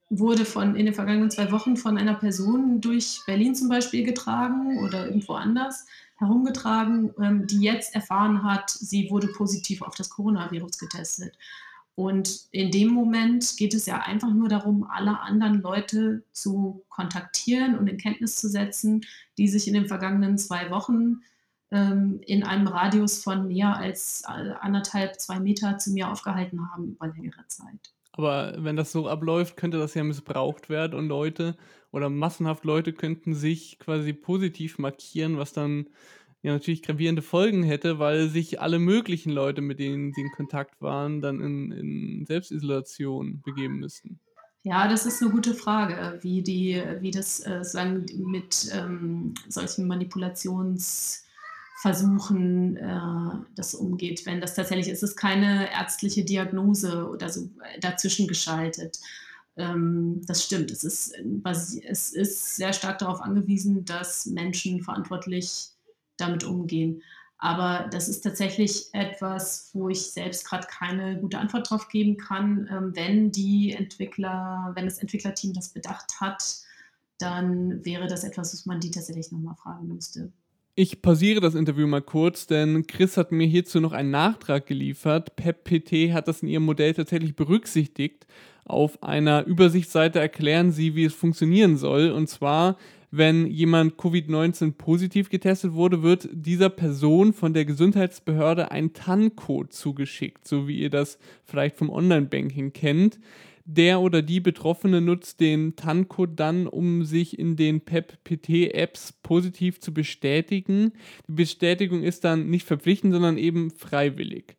wurde von, in den vergangenen zwei Wochen von einer Person durch Berlin zum Beispiel getragen oder irgendwo anders herumgetragen, ähm, die jetzt erfahren hat, sie wurde positiv auf das Coronavirus getestet. Und in dem Moment geht es ja einfach nur darum, alle anderen Leute zu kontaktieren und in Kenntnis zu setzen, die sich in den vergangenen zwei Wochen ähm, in einem Radius von mehr als äh, anderthalb, zwei Meter zu mir aufgehalten haben über längere Zeit. Aber wenn das so abläuft, könnte das ja missbraucht werden und Leute oder massenhaft Leute könnten sich quasi positiv markieren, was dann ja natürlich gravierende Folgen hätte, weil sich alle möglichen Leute, mit denen sie in Kontakt waren, dann in, in Selbstisolation begeben müssten. Ja, das ist eine gute Frage, wie, die, wie das äh, sagen, mit ähm, solchen Manipulationsversuchen äh, das umgeht. Wenn das tatsächlich ist, ist keine ärztliche Diagnose oder so dazwischen geschaltet. Ähm, das stimmt. Es ist, es ist sehr stark darauf angewiesen, dass Menschen verantwortlich damit umgehen. Aber das ist tatsächlich etwas, wo ich selbst gerade keine gute Antwort drauf geben kann. Ähm, wenn die Entwickler, wenn das Entwicklerteam das bedacht hat, dann wäre das etwas, was man die tatsächlich nochmal fragen müsste. Ich pausiere das Interview mal kurz, denn Chris hat mir hierzu noch einen Nachtrag geliefert. PepPT hat das in ihrem Modell tatsächlich berücksichtigt. Auf einer Übersichtsseite erklären sie, wie es funktionieren soll. Und zwar wenn jemand Covid-19 positiv getestet wurde, wird dieser Person von der Gesundheitsbehörde ein TAN-Code zugeschickt, so wie ihr das vielleicht vom Online-Banking kennt. Der oder die Betroffene nutzt den TAN-Code dann, um sich in den PEP-PT-Apps positiv zu bestätigen. Die Bestätigung ist dann nicht verpflichtend, sondern eben freiwillig.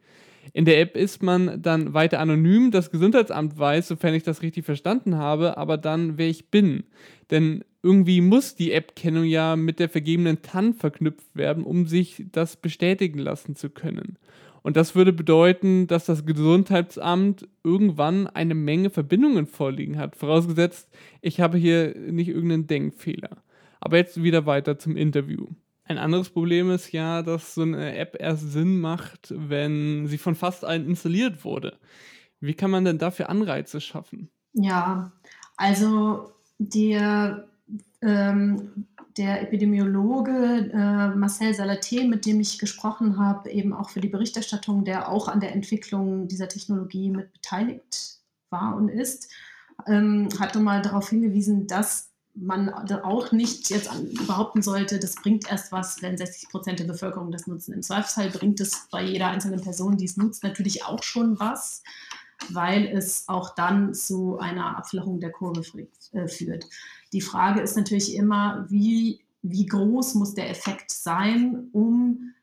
In der App ist man dann weiter anonym. Das Gesundheitsamt weiß, sofern ich das richtig verstanden habe, aber dann, wer ich bin. Denn irgendwie muss die App-Kennung ja mit der vergebenen TAN verknüpft werden, um sich das bestätigen lassen zu können. Und das würde bedeuten, dass das Gesundheitsamt irgendwann eine Menge Verbindungen vorliegen hat, vorausgesetzt, ich habe hier nicht irgendeinen Denkfehler. Aber jetzt wieder weiter zum Interview. Ein anderes Problem ist ja, dass so eine App erst Sinn macht, wenn sie von fast allen installiert wurde. Wie kann man denn dafür Anreize schaffen? Ja, also der ähm, der Epidemiologe äh, Marcel Salaté, mit dem ich gesprochen habe, eben auch für die Berichterstattung, der auch an der Entwicklung dieser Technologie mit beteiligt war und ist, ähm, hat nochmal darauf hingewiesen, dass man auch nicht jetzt behaupten sollte, das bringt erst was, wenn 60 Prozent der Bevölkerung das nutzen. Im Zweifelsfall bringt es bei jeder einzelnen Person, die es nutzt, natürlich auch schon was, weil es auch dann zu einer Abflachung der Kurve äh, führt. Die Frage ist natürlich immer, wie, wie groß muss der Effekt sein, um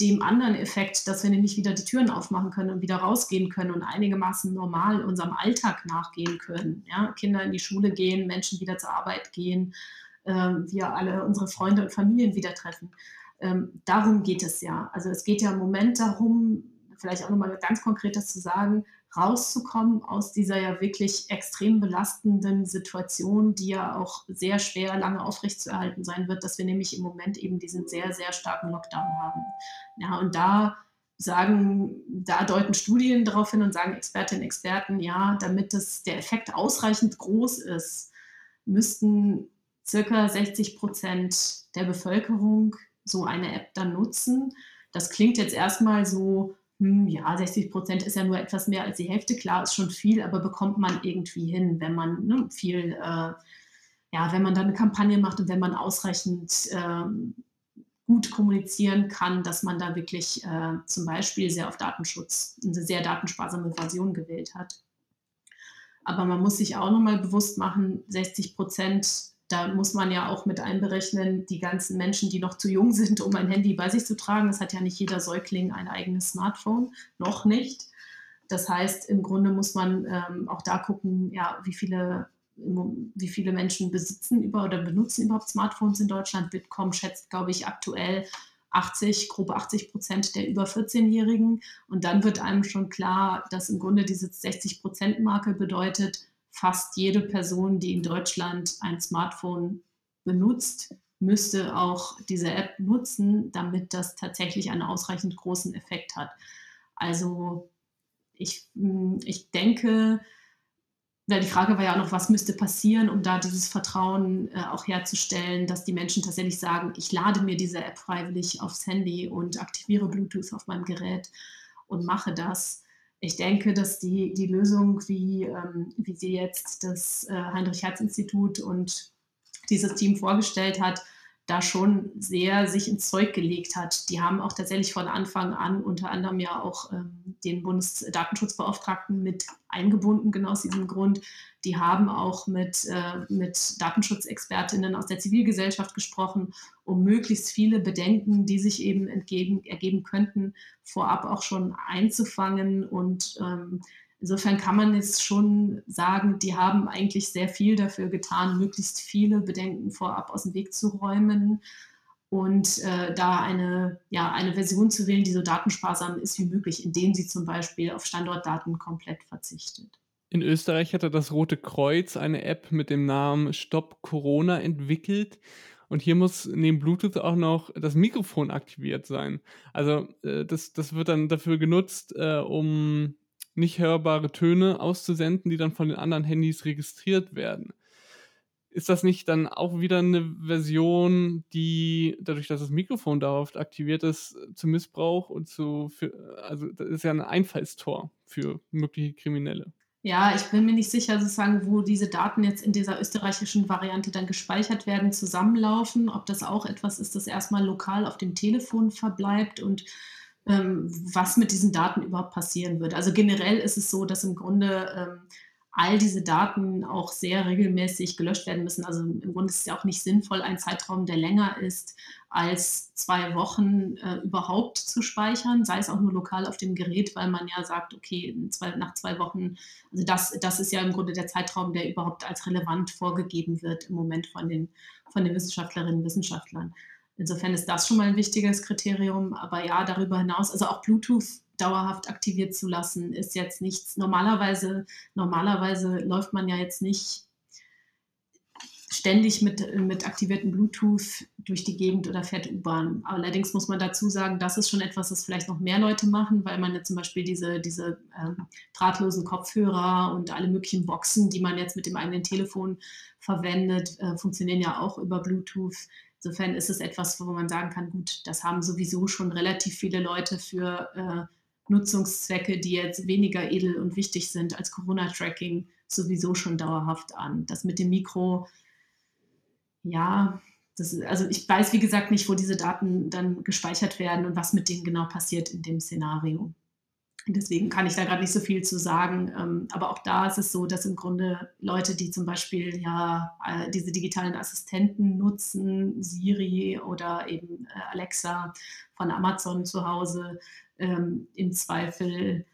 dem anderen Effekt, dass wir nämlich wieder die Türen aufmachen können und wieder rausgehen können und einigermaßen normal unserem Alltag nachgehen können. Ja? Kinder in die Schule gehen, Menschen wieder zur Arbeit gehen, äh, wir alle unsere Freunde und Familien wieder treffen. Ähm, darum geht es ja. Also es geht ja im Moment darum, vielleicht auch nochmal ganz konkret das zu sagen, rauszukommen aus dieser ja wirklich extrem belastenden Situation, die ja auch sehr schwer lange aufrechtzuerhalten sein wird, dass wir nämlich im Moment eben diesen sehr, sehr starken Lockdown haben. Ja, und da sagen, da deuten Studien darauf hin und sagen Expertinnen und Experten, ja, damit das, der Effekt ausreichend groß ist, müssten circa 60 Prozent der Bevölkerung so eine App dann nutzen. Das klingt jetzt erstmal so, hm, ja, 60 Prozent ist ja nur etwas mehr als die Hälfte. Klar, ist schon viel, aber bekommt man irgendwie hin, wenn man ne, viel, äh, ja, wenn man dann eine Kampagne macht und wenn man ausreichend ähm, gut kommunizieren kann, dass man da wirklich äh, zum Beispiel sehr auf Datenschutz, eine sehr datensparsame Version gewählt hat. Aber man muss sich auch nochmal bewusst machen, 60 Prozent da muss man ja auch mit einberechnen, die ganzen Menschen, die noch zu jung <laughs> sind, um ein Handy bei sich zu tragen. Es hat ja nicht jeder Säugling ein eigenes Smartphone, noch nicht. Das heißt, im Grunde muss man ähm, auch da gucken, ja, wie viele, wie viele Menschen besitzen über oder benutzen überhaupt Smartphones in Deutschland. Bitkom schätzt, glaube ich, aktuell 80, grob 80 Prozent der über 14-Jährigen. Und dann wird einem schon klar, dass im Grunde diese 60-Prozent-Marke bedeutet, fast jede Person, die in Deutschland ein Smartphone benutzt, müsste auch diese App nutzen, damit das tatsächlich einen ausreichend großen Effekt hat. Also ich, hm, ich denke, die Frage war ja auch noch, was müsste passieren, um da dieses Vertrauen äh, auch herzustellen, dass die Menschen tatsächlich sagen, ich lade mir diese App freiwillig aufs Handy und aktiviere Bluetooth auf meinem Gerät und mache das ich denke, dass die, die Lösung, wie, ähm, wie sie jetzt das äh, Heinrich-Herz-Institut und dieses Team vorgestellt hat, da schon sehr sich ins Zeug gelegt hat. Die haben auch tatsächlich von Anfang an unter anderem ja auch ähm, den Bundesdatenschutzbeauftragten mit eingebunden, genau aus diesem Grund. Die haben auch mit, äh, mit Datenschutzexpertinnen aus der Zivilgesellschaft gesprochen, um möglichst viele Bedenken, die sich eben entgegen, ergeben könnten, vorab auch schon einzufangen und ähm, Insofern kann man jetzt schon sagen, die haben eigentlich sehr viel dafür getan, möglichst viele Bedenken vorab aus dem Weg zu räumen und äh, da eine, ja, eine Version zu wählen, die so datensparsam ist wie möglich, indem sie zum Beispiel auf Standortdaten komplett verzichtet. In Österreich hatte das Rote Kreuz eine App mit dem Namen Stop Corona entwickelt. Und hier muss neben Bluetooth auch noch das Mikrofon aktiviert sein. Also äh, das, das wird dann dafür genutzt, äh, um nicht hörbare Töne auszusenden, die dann von den anderen Handys registriert werden. Ist das nicht dann auch wieder eine Version, die dadurch, dass das Mikrofon darauf aktiviert ist, zu Missbrauch und zu, für, also das ist ja ein Einfallstor für mögliche Kriminelle? Ja, ich bin mir nicht sicher, sozusagen, wo diese Daten jetzt in dieser österreichischen Variante dann gespeichert werden, zusammenlaufen, ob das auch etwas ist, das erstmal lokal auf dem Telefon verbleibt und was mit diesen Daten überhaupt passieren wird. Also generell ist es so, dass im Grunde ähm, all diese Daten auch sehr regelmäßig gelöscht werden müssen. Also im Grunde ist es ja auch nicht sinnvoll, einen Zeitraum, der länger ist als zwei Wochen äh, überhaupt zu speichern, sei es auch nur lokal auf dem Gerät, weil man ja sagt, okay, zwei, nach zwei Wochen, also das, das ist ja im Grunde der Zeitraum, der überhaupt als relevant vorgegeben wird im Moment von den, von den Wissenschaftlerinnen und Wissenschaftlern. Insofern ist das schon mal ein wichtiges Kriterium. Aber ja, darüber hinaus, also auch Bluetooth dauerhaft aktiviert zu lassen, ist jetzt nichts. Normalerweise, normalerweise läuft man ja jetzt nicht ständig mit, mit aktiviertem Bluetooth durch die Gegend oder fährt U-Bahn. Allerdings muss man dazu sagen, das ist schon etwas, das vielleicht noch mehr Leute machen, weil man jetzt zum Beispiel diese, diese ähm, drahtlosen Kopfhörer und alle möglichen Boxen, die man jetzt mit dem eigenen Telefon verwendet, äh, funktionieren ja auch über Bluetooth. Insofern ist es etwas, wo man sagen kann, gut, das haben sowieso schon relativ viele Leute für äh, Nutzungszwecke, die jetzt weniger edel und wichtig sind als Corona-Tracking, sowieso schon dauerhaft an. Das mit dem Mikro, ja, das, also ich weiß, wie gesagt, nicht, wo diese Daten dann gespeichert werden und was mit denen genau passiert in dem Szenario. Deswegen kann ich da gerade nicht so viel zu sagen. Ähm, aber auch da ist es so, dass im Grunde Leute, die zum Beispiel ja äh, diese digitalen Assistenten nutzen, Siri oder eben äh, Alexa von Amazon zu Hause, ähm, im Zweifel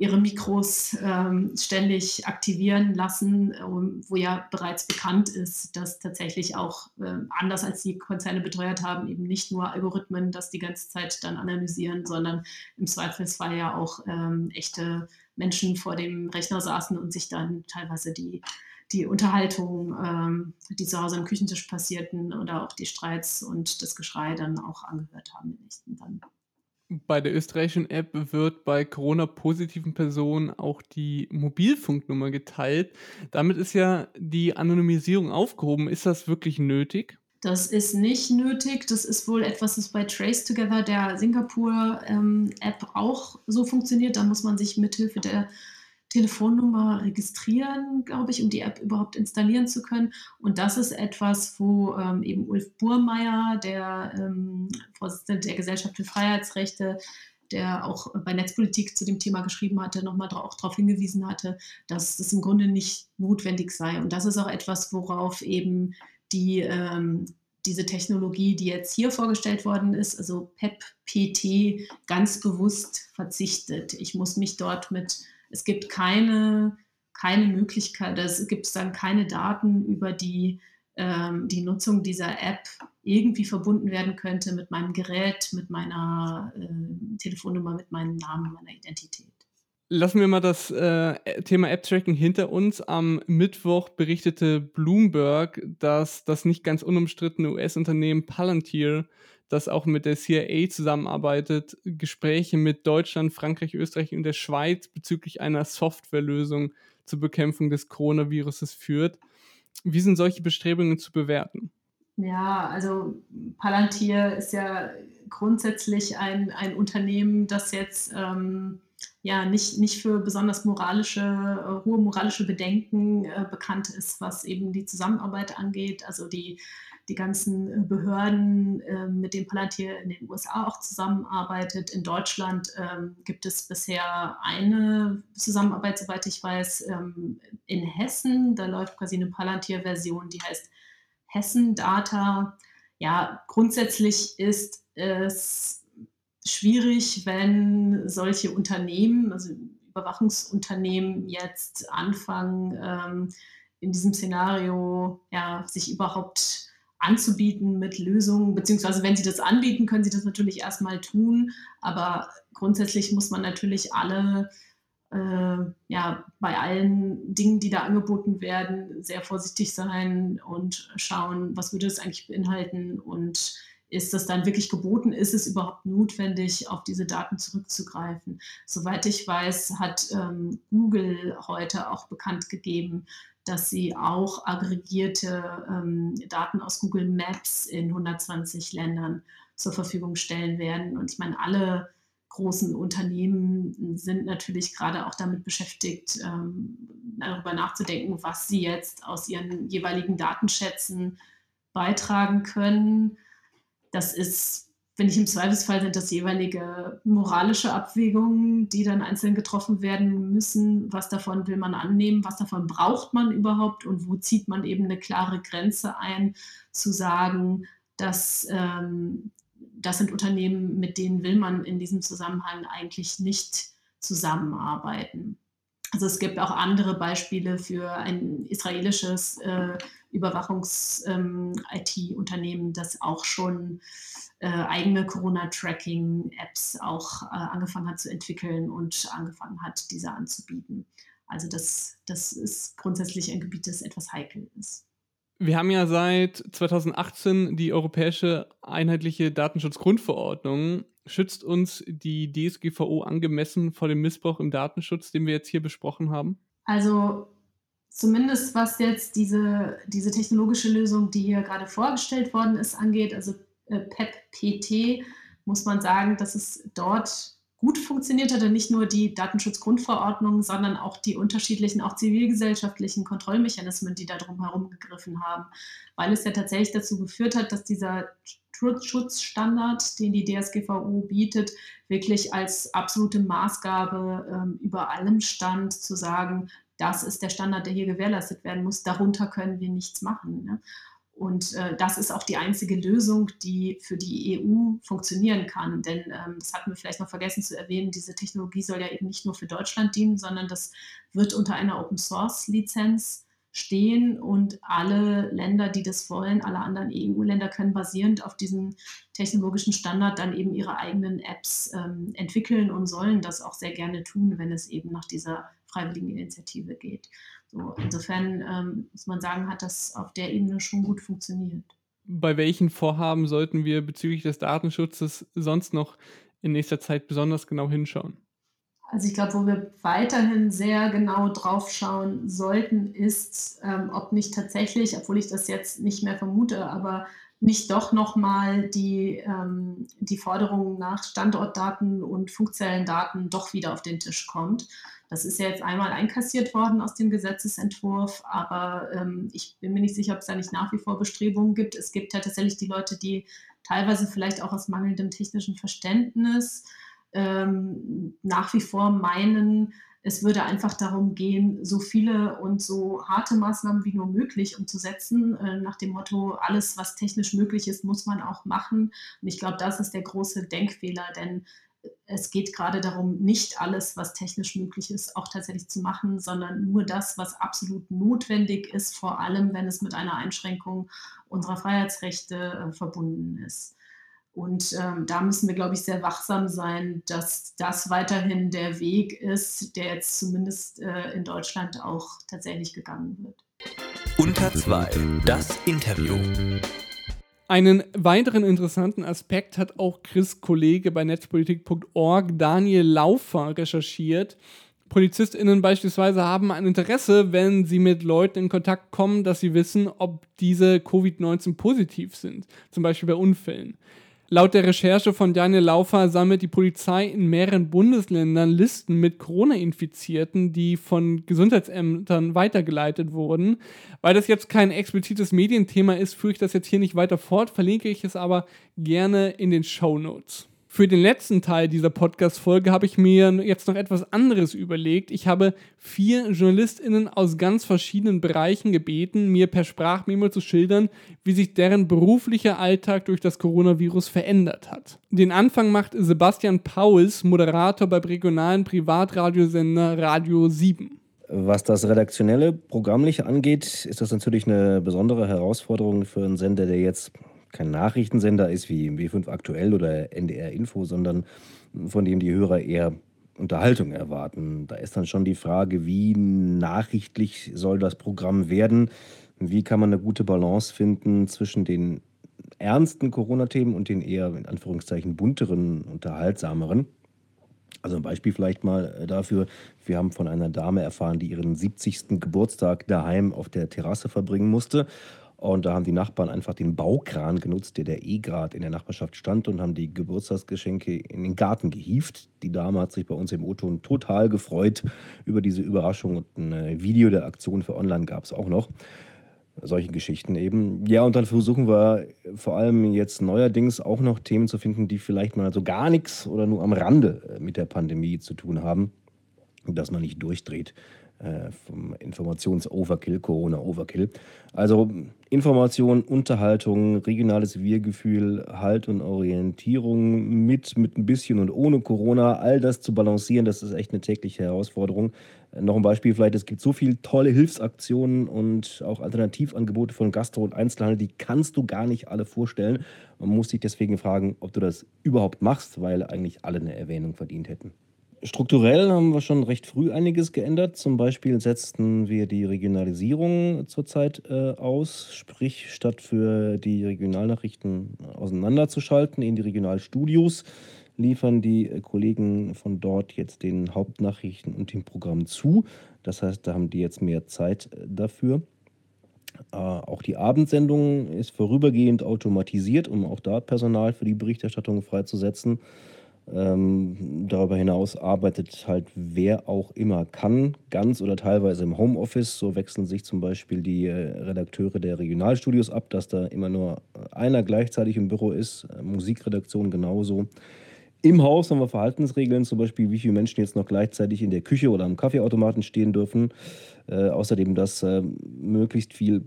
ihre Mikros ähm, ständig aktivieren lassen, ähm, wo ja bereits bekannt ist, dass tatsächlich auch äh, anders als die Konzerne beteuert haben, eben nicht nur Algorithmen das die ganze Zeit dann analysieren, sondern im Zweifelsfall ja auch ähm, echte Menschen vor dem Rechner saßen und sich dann teilweise die, die Unterhaltung, ähm, die zu Hause am Küchentisch passierten oder auch die Streits und das Geschrei dann auch angehört haben. Dann bei der österreichischen App wird bei Corona-positiven Personen auch die Mobilfunknummer geteilt. Damit ist ja die Anonymisierung aufgehoben. Ist das wirklich nötig? Das ist nicht nötig. Das ist wohl etwas, das bei Trace Together, der Singapur-App, ähm, auch so funktioniert. Da muss man sich mithilfe der Telefonnummer registrieren, glaube ich, um die App überhaupt installieren zu können. Und das ist etwas, wo ähm, eben Ulf Burmeier, der ähm, Vorsitzende der Gesellschaft für Freiheitsrechte, der auch bei Netzpolitik zu dem Thema geschrieben hatte, nochmal auch darauf hingewiesen hatte, dass das im Grunde nicht notwendig sei. Und das ist auch etwas, worauf eben die, ähm, diese Technologie, die jetzt hier vorgestellt worden ist, also PEP-PT, ganz bewusst verzichtet. Ich muss mich dort mit es gibt keine, keine Möglichkeit, es gibt dann keine Daten über die, ähm, die Nutzung dieser App irgendwie verbunden werden könnte mit meinem Gerät, mit meiner äh, Telefonnummer, mit meinem Namen, meiner Identität. Lassen wir mal das äh, Thema App-Tracking hinter uns. Am Mittwoch berichtete Bloomberg, dass das nicht ganz unumstrittene US-Unternehmen Palantir das auch mit der CIA zusammenarbeitet, Gespräche mit Deutschland, Frankreich, Österreich und der Schweiz bezüglich einer Softwarelösung zur Bekämpfung des Coronaviruses führt. Wie sind solche Bestrebungen zu bewerten? Ja, also Palantir ist ja grundsätzlich ein, ein Unternehmen, das jetzt ähm, ja nicht, nicht für besonders moralische, äh, hohe moralische Bedenken äh, bekannt ist, was eben die Zusammenarbeit angeht. Also die, die ganzen äh, Behörden, äh, mit denen Palantir in den USA auch zusammenarbeitet. In Deutschland ähm, gibt es bisher eine Zusammenarbeit, soweit ich weiß, ähm, in Hessen. Da läuft quasi eine Palantir-Version, die heißt Hessen Data. Ja, grundsätzlich ist es schwierig, wenn solche Unternehmen, also Überwachungsunternehmen jetzt anfangen, ähm, in diesem Szenario ja, sich überhaupt anzubieten mit Lösungen, beziehungsweise wenn sie das anbieten, können sie das natürlich erstmal tun, aber grundsätzlich muss man natürlich alle, äh, ja, bei allen Dingen, die da angeboten werden, sehr vorsichtig sein und schauen, was würde es eigentlich beinhalten und ist das dann wirklich geboten? Ist es überhaupt notwendig, auf diese Daten zurückzugreifen? Soweit ich weiß, hat ähm, Google heute auch bekannt gegeben, dass sie auch aggregierte ähm, Daten aus Google Maps in 120 Ländern zur Verfügung stellen werden. Und ich meine, alle großen Unternehmen sind natürlich gerade auch damit beschäftigt, ähm, darüber nachzudenken, was sie jetzt aus ihren jeweiligen Datenschätzen beitragen können das ist, finde ich, im Zweifelsfall sind das jeweilige moralische Abwägungen, die dann einzeln getroffen werden müssen. Was davon will man annehmen? Was davon braucht man überhaupt? Und wo zieht man eben eine klare Grenze ein, zu sagen, dass ähm, das sind Unternehmen, mit denen will man in diesem Zusammenhang eigentlich nicht zusammenarbeiten. Also es gibt auch andere Beispiele für ein israelisches äh, Überwachungs-IT-Unternehmen, ähm, das auch schon äh, eigene Corona-Tracking-Apps auch äh, angefangen hat zu entwickeln und angefangen hat, diese anzubieten. Also das, das ist grundsätzlich ein Gebiet, das etwas heikel ist. Wir haben ja seit 2018 die Europäische Einheitliche Datenschutzgrundverordnung. Schützt uns die DSGVO angemessen vor dem Missbrauch im Datenschutz, den wir jetzt hier besprochen haben? Also zumindest was jetzt diese, diese technologische Lösung, die hier gerade vorgestellt worden ist, angeht, also PEP-PT, muss man sagen, dass es dort gut funktioniert hat und nicht nur die Datenschutzgrundverordnung, sondern auch die unterschiedlichen, auch zivilgesellschaftlichen Kontrollmechanismen, die da drumherum gegriffen haben, weil es ja tatsächlich dazu geführt hat, dass dieser Schutzstandard, den die DSGVO bietet, wirklich als absolute Maßgabe ähm, über allem stand, zu sagen, das ist der Standard, der hier gewährleistet werden muss, darunter können wir nichts machen. Ne? Und äh, das ist auch die einzige Lösung, die für die EU funktionieren kann. Denn ähm, das hatten wir vielleicht noch vergessen zu erwähnen, diese Technologie soll ja eben nicht nur für Deutschland dienen, sondern das wird unter einer Open-Source-Lizenz stehen und alle Länder, die das wollen, alle anderen EU-Länder können basierend auf diesem technologischen Standard dann eben ihre eigenen Apps ähm, entwickeln und sollen das auch sehr gerne tun, wenn es eben nach dieser freiwilligen Initiative geht. So, insofern ähm, muss man sagen, hat das auf der Ebene schon gut funktioniert. Bei welchen Vorhaben sollten wir bezüglich des Datenschutzes sonst noch in nächster Zeit besonders genau hinschauen? Also ich glaube, wo wir weiterhin sehr genau drauf schauen sollten, ist, ähm, ob nicht tatsächlich, obwohl ich das jetzt nicht mehr vermute, aber nicht doch nochmal die, ähm, die Forderung nach Standortdaten und Funkzellendaten doch wieder auf den Tisch kommt. Das ist ja jetzt einmal einkassiert worden aus dem Gesetzesentwurf, aber ähm, ich bin mir nicht sicher, ob es da nicht nach wie vor Bestrebungen gibt. Es gibt ja tatsächlich die Leute, die teilweise vielleicht auch aus mangelndem technischen Verständnis ähm, nach wie vor meinen, es würde einfach darum gehen, so viele und so harte Maßnahmen wie nur möglich umzusetzen, äh, nach dem Motto, alles, was technisch möglich ist, muss man auch machen. Und ich glaube, das ist der große Denkfehler, denn es geht gerade darum, nicht alles, was technisch möglich ist, auch tatsächlich zu machen, sondern nur das, was absolut notwendig ist, vor allem wenn es mit einer Einschränkung unserer Freiheitsrechte äh, verbunden ist. Und ähm, da müssen wir, glaube ich, sehr wachsam sein, dass das weiterhin der Weg ist, der jetzt zumindest äh, in Deutschland auch tatsächlich gegangen wird. Unter zwei, das Interview. Einen weiteren interessanten Aspekt hat auch Chris Kollege bei netzpolitik.org Daniel Laufer recherchiert. PolizistInnen beispielsweise haben ein Interesse, wenn sie mit Leuten in Kontakt kommen, dass sie wissen, ob diese Covid-19 positiv sind, zum Beispiel bei Unfällen. Laut der Recherche von Daniel Laufer sammelt die Polizei in mehreren Bundesländern Listen mit Corona-Infizierten, die von Gesundheitsämtern weitergeleitet wurden. Weil das jetzt kein explizites Medienthema ist, führe ich das jetzt hier nicht weiter fort, verlinke ich es aber gerne in den Show Notes. Für den letzten Teil dieser Podcast-Folge habe ich mir jetzt noch etwas anderes überlegt. Ich habe vier JournalistInnen aus ganz verschiedenen Bereichen gebeten, mir per Sprachmemo zu schildern, wie sich deren beruflicher Alltag durch das Coronavirus verändert hat. Den Anfang macht Sebastian Pauls, Moderator beim regionalen Privatradiosender Radio 7. Was das redaktionelle Programmliche angeht, ist das natürlich eine besondere Herausforderung für einen Sender, der jetzt kein Nachrichtensender ist wie W5 Aktuell oder NDR Info, sondern von dem die Hörer eher Unterhaltung erwarten. Da ist dann schon die Frage, wie nachrichtlich soll das Programm werden? Wie kann man eine gute Balance finden zwischen den ernsten Corona-Themen und den eher in Anführungszeichen bunteren, unterhaltsameren? Also ein Beispiel vielleicht mal dafür. Wir haben von einer Dame erfahren, die ihren 70. Geburtstag daheim auf der Terrasse verbringen musste. Und da haben die Nachbarn einfach den Baukran genutzt, der der eh gerade in der Nachbarschaft stand und haben die Geburtstagsgeschenke in den Garten gehievt. Die Dame hat sich bei uns im O-Ton total gefreut über diese Überraschung und ein äh, Video der Aktion für online gab es auch noch. Solche Geschichten eben. Ja, und dann versuchen wir vor allem jetzt neuerdings auch noch Themen zu finden, die vielleicht mal so gar nichts oder nur am Rande äh, mit der Pandemie zu tun haben, dass man nicht durchdreht äh, vom Informations-Overkill, Corona-Overkill. Also Information, Unterhaltung, regionales Wir-Gefühl, Halt und Orientierung mit, mit ein bisschen und ohne Corona, all das zu balancieren, das ist echt eine tägliche Herausforderung. Noch ein Beispiel vielleicht, es gibt so viele tolle Hilfsaktionen und auch Alternativangebote von Gastro und Einzelhandel, die kannst du gar nicht alle vorstellen. Man muss sich deswegen fragen, ob du das überhaupt machst, weil eigentlich alle eine Erwähnung verdient hätten. Strukturell haben wir schon recht früh einiges geändert. Zum Beispiel setzten wir die Regionalisierung zurzeit äh, aus, sprich statt für die Regionalnachrichten auseinanderzuschalten in die Regionalstudios, liefern die Kollegen von dort jetzt den Hauptnachrichten und dem Programm zu. Das heißt, da haben die jetzt mehr Zeit äh, dafür. Äh, auch die Abendsendung ist vorübergehend automatisiert, um auch da Personal für die Berichterstattung freizusetzen. Ähm, darüber hinaus arbeitet halt wer auch immer kann, ganz oder teilweise im Homeoffice. So wechseln sich zum Beispiel die äh, Redakteure der Regionalstudios ab, dass da immer nur einer gleichzeitig im Büro ist. Äh, Musikredaktion genauso. Im Haus haben wir Verhaltensregeln, zum Beispiel, wie viele Menschen jetzt noch gleichzeitig in der Küche oder am Kaffeeautomaten stehen dürfen. Äh, außerdem, dass äh, möglichst viel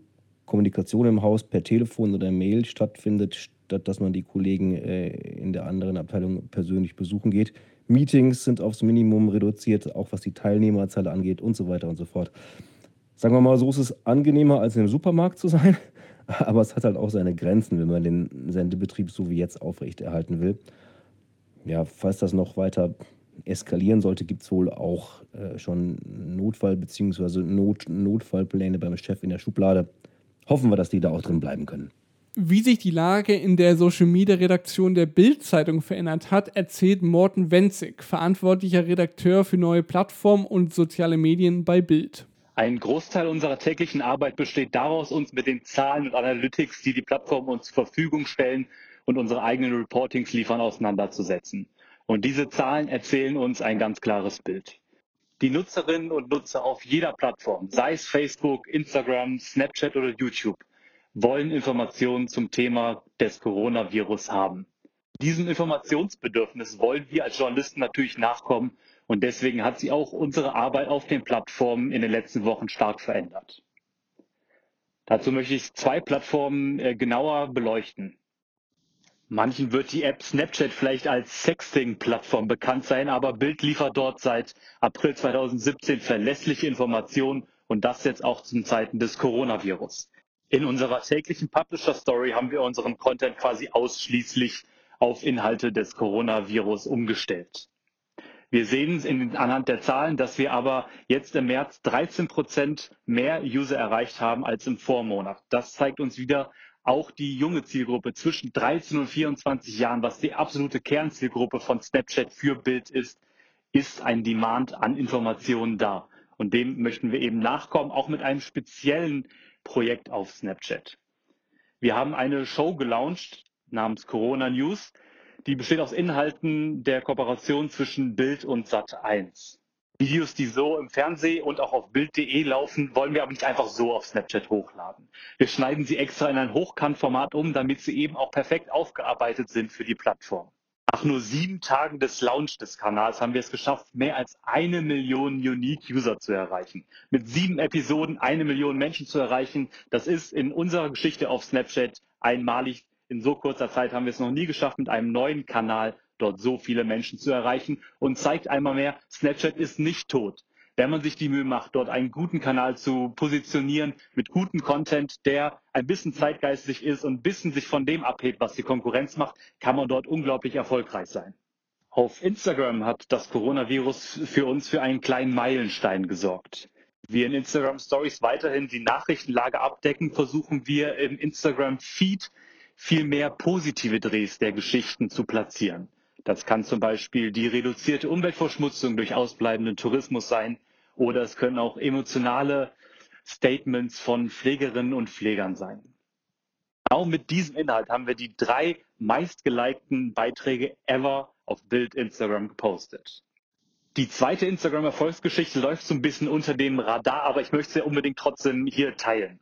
Kommunikation im Haus per Telefon oder Mail stattfindet, statt dass man die Kollegen äh, in der anderen Abteilung persönlich besuchen geht. Meetings sind aufs Minimum reduziert, auch was die Teilnehmerzahl angeht und so weiter und so fort. Sagen wir mal, so ist es angenehmer, als im Supermarkt zu sein, <laughs> aber es hat halt auch seine Grenzen, wenn man den Sendebetrieb so wie jetzt aufrechterhalten will. Ja, falls das noch weiter eskalieren sollte, gibt es wohl auch äh, schon Notfall- bzw. Not Notfallpläne beim Chef in der Schublade. Hoffen wir, dass die da auch drin bleiben können. Wie sich die Lage in der Social Media Redaktion der Bild-Zeitung verändert hat, erzählt Morten Wenzig, verantwortlicher Redakteur für neue Plattformen und soziale Medien bei Bild. Ein Großteil unserer täglichen Arbeit besteht daraus, uns mit den Zahlen und Analytics, die die Plattformen uns zur Verfügung stellen und unsere eigenen Reportings liefern, auseinanderzusetzen. Und diese Zahlen erzählen uns ein ganz klares Bild. Die Nutzerinnen und Nutzer auf jeder Plattform, sei es Facebook, Instagram, Snapchat oder YouTube, wollen Informationen zum Thema des Coronavirus haben. Diesem Informationsbedürfnis wollen wir als Journalisten natürlich nachkommen und deswegen hat sich auch unsere Arbeit auf den Plattformen in den letzten Wochen stark verändert. Dazu möchte ich zwei Plattformen äh, genauer beleuchten. Manchen wird die App Snapchat vielleicht als Sexting-Plattform bekannt sein, aber Bild liefert dort seit April 2017 verlässliche Informationen und das jetzt auch zum Zeiten des Coronavirus. In unserer täglichen Publisher Story haben wir unseren Content quasi ausschließlich auf Inhalte des Coronavirus umgestellt. Wir sehen es anhand der Zahlen, dass wir aber jetzt im März 13 Prozent mehr User erreicht haben als im Vormonat. Das zeigt uns wieder, auch die junge Zielgruppe zwischen 13 und 24 Jahren, was die absolute Kernzielgruppe von Snapchat für Bild ist, ist ein Demand an Informationen da. Und dem möchten wir eben nachkommen, auch mit einem speziellen Projekt auf Snapchat. Wir haben eine Show gelauncht, namens Corona News. Die besteht aus Inhalten der Kooperation zwischen Bild und Sat1. Videos, die so im Fernsehen und auch auf Bild.de laufen, wollen wir aber nicht einfach so auf Snapchat hochladen. Wir schneiden sie extra in ein Hochkantformat um, damit sie eben auch perfekt aufgearbeitet sind für die Plattform. Nach nur sieben Tagen des Launch des Kanals haben wir es geschafft, mehr als eine Million Unique User zu erreichen. Mit sieben Episoden eine Million Menschen zu erreichen, das ist in unserer Geschichte auf Snapchat einmalig. In so kurzer Zeit haben wir es noch nie geschafft, mit einem neuen Kanal dort so viele Menschen zu erreichen und zeigt einmal mehr, Snapchat ist nicht tot. Wenn man sich die Mühe macht, dort einen guten Kanal zu positionieren mit gutem Content, der ein bisschen zeitgeistig ist und ein bisschen sich von dem abhebt, was die Konkurrenz macht, kann man dort unglaublich erfolgreich sein. Auf Instagram hat das Coronavirus für uns für einen kleinen Meilenstein gesorgt. Wir in Instagram Stories weiterhin die Nachrichtenlage abdecken, versuchen wir im Instagram Feed viel mehr positive Drehs der Geschichten zu platzieren. Das kann zum Beispiel die reduzierte Umweltverschmutzung durch ausbleibenden Tourismus sein oder es können auch emotionale Statements von Pflegerinnen und Pflegern sein. Genau mit diesem Inhalt haben wir die drei meistgelikten Beiträge ever auf Bild Instagram gepostet. Die zweite Instagram-Erfolgsgeschichte läuft so ein bisschen unter dem Radar, aber ich möchte sie unbedingt trotzdem hier teilen.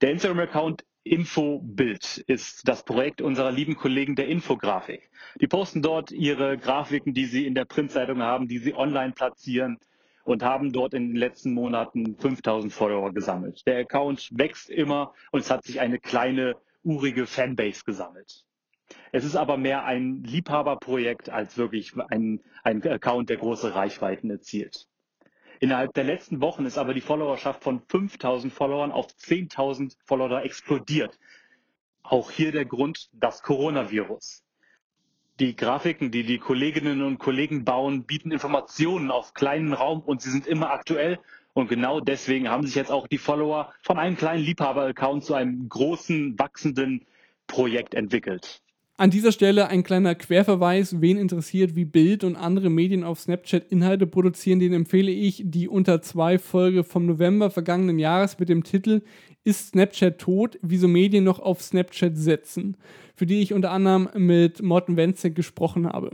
Der Instagram-Account Infobild ist das Projekt unserer lieben Kollegen der Infografik. Die posten dort ihre Grafiken, die sie in der Printzeitung haben, die sie online platzieren und haben dort in den letzten Monaten 5000 Follower gesammelt. Der Account wächst immer und es hat sich eine kleine, urige Fanbase gesammelt. Es ist aber mehr ein Liebhaberprojekt als wirklich ein, ein Account, der große Reichweiten erzielt. Innerhalb der letzten Wochen ist aber die Followerschaft von 5000 Followern auf 10.000 Follower explodiert. Auch hier der Grund, das Coronavirus. Die Grafiken, die die Kolleginnen und Kollegen bauen, bieten Informationen auf kleinen Raum und sie sind immer aktuell. Und genau deswegen haben sich jetzt auch die Follower von einem kleinen Liebhaber-Account zu einem großen, wachsenden Projekt entwickelt. An dieser Stelle ein kleiner Querverweis. Wen interessiert, wie Bild und andere Medien auf Snapchat Inhalte produzieren, den empfehle ich die unter zwei Folge vom November vergangenen Jahres mit dem Titel Ist Snapchat tot? Wieso Medien noch auf Snapchat setzen? Für die ich unter anderem mit Morten Wenzek gesprochen habe.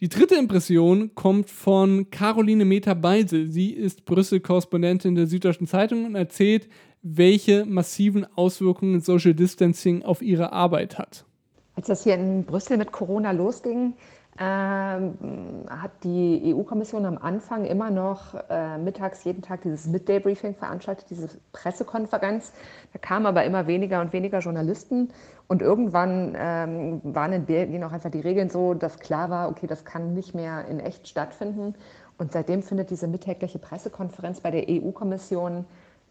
Die dritte Impression kommt von Caroline Meta-Beise. Sie ist Brüssel-Korrespondentin der Süddeutschen Zeitung und erzählt, welche massiven Auswirkungen Social Distancing auf ihre Arbeit hat. Als das hier in Brüssel mit Corona losging, ähm, hat die EU-Kommission am Anfang immer noch äh, mittags jeden Tag dieses Midday-Briefing veranstaltet, diese Pressekonferenz. Da kamen aber immer weniger und weniger Journalisten. Und irgendwann ähm, waren in Belgien auch einfach die Regeln so, dass klar war, okay, das kann nicht mehr in echt stattfinden. Und seitdem findet diese mittägliche Pressekonferenz bei der EU-Kommission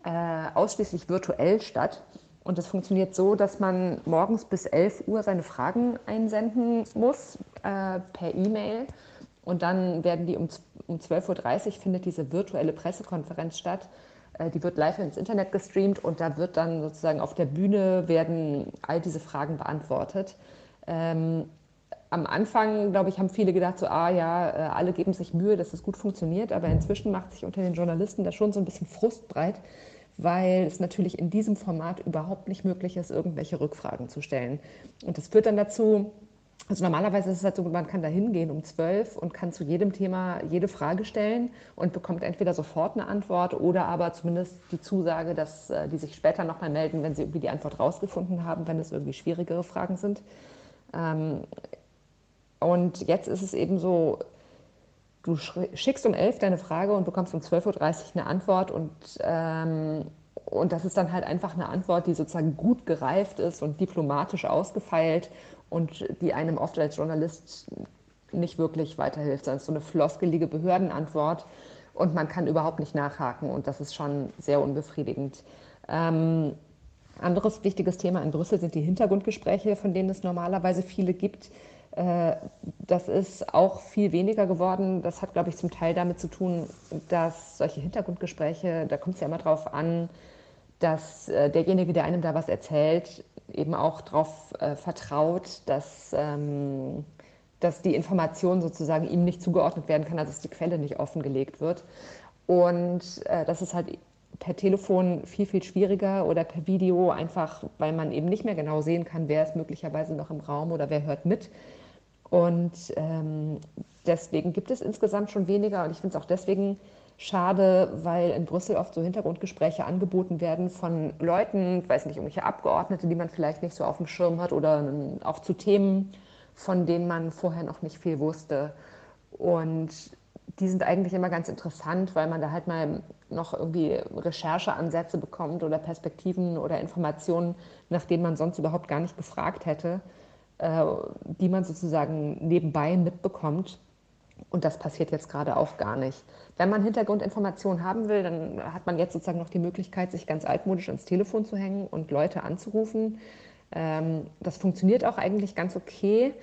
äh, ausschließlich virtuell statt. Und das funktioniert so, dass man morgens bis 11 Uhr seine Fragen einsenden muss äh, per E-Mail. Und dann werden die um, um 12.30 Uhr findet diese virtuelle Pressekonferenz statt. Äh, die wird live ins Internet gestreamt und da wird dann sozusagen auf der Bühne werden all diese Fragen beantwortet. Ähm, am Anfang, glaube ich, haben viele gedacht, so, ah ja, äh, alle geben sich Mühe, dass es gut funktioniert, aber inzwischen macht sich unter den Journalisten da schon so ein bisschen Frust breit, weil es natürlich in diesem Format überhaupt nicht möglich ist, irgendwelche Rückfragen zu stellen. Und das führt dann dazu, also normalerweise ist es halt so, man kann da hingehen um zwölf und kann zu jedem Thema jede Frage stellen und bekommt entweder sofort eine Antwort oder aber zumindest die Zusage, dass äh, die sich später nochmal melden, wenn sie irgendwie die Antwort rausgefunden haben, wenn es irgendwie schwierigere Fragen sind. Ähm, und jetzt ist es eben so, du schickst um 11 deine Frage und bekommst um 12.30 Uhr eine Antwort und, ähm, und das ist dann halt einfach eine Antwort, die sozusagen gut gereift ist und diplomatisch ausgefeilt und die einem oft als Journalist nicht wirklich weiterhilft, es ist so eine floskelige Behördenantwort und man kann überhaupt nicht nachhaken und das ist schon sehr unbefriedigend. Ähm, anderes wichtiges Thema in Brüssel sind die Hintergrundgespräche, von denen es normalerweise viele gibt. Äh, das ist auch viel weniger geworden. Das hat, glaube ich, zum Teil damit zu tun, dass solche Hintergrundgespräche, da kommt es ja immer darauf an, dass äh, derjenige, der einem da was erzählt, eben auch darauf äh, vertraut, dass, ähm, dass die Information sozusagen ihm nicht zugeordnet werden kann, also dass die Quelle nicht offengelegt wird. Und das ist halt per Telefon viel, viel schwieriger oder per Video, einfach weil man eben nicht mehr genau sehen kann, wer ist möglicherweise noch im Raum oder wer hört mit. Und ähm, deswegen gibt es insgesamt schon weniger. Und ich finde es auch deswegen schade, weil in Brüssel oft so Hintergrundgespräche angeboten werden von Leuten, ich weiß nicht, irgendwelche Abgeordnete, die man vielleicht nicht so auf dem Schirm hat oder auch zu Themen, von denen man vorher noch nicht viel wusste. Und die sind eigentlich immer ganz interessant, weil man da halt mal noch irgendwie Rechercheansätze bekommt oder Perspektiven oder Informationen, nach denen man sonst überhaupt gar nicht gefragt hätte, die man sozusagen nebenbei mitbekommt. Und das passiert jetzt gerade auch gar nicht. Wenn man Hintergrundinformationen haben will, dann hat man jetzt sozusagen noch die Möglichkeit, sich ganz altmodisch ins Telefon zu hängen und Leute anzurufen. Ähm, das funktioniert auch eigentlich ganz okay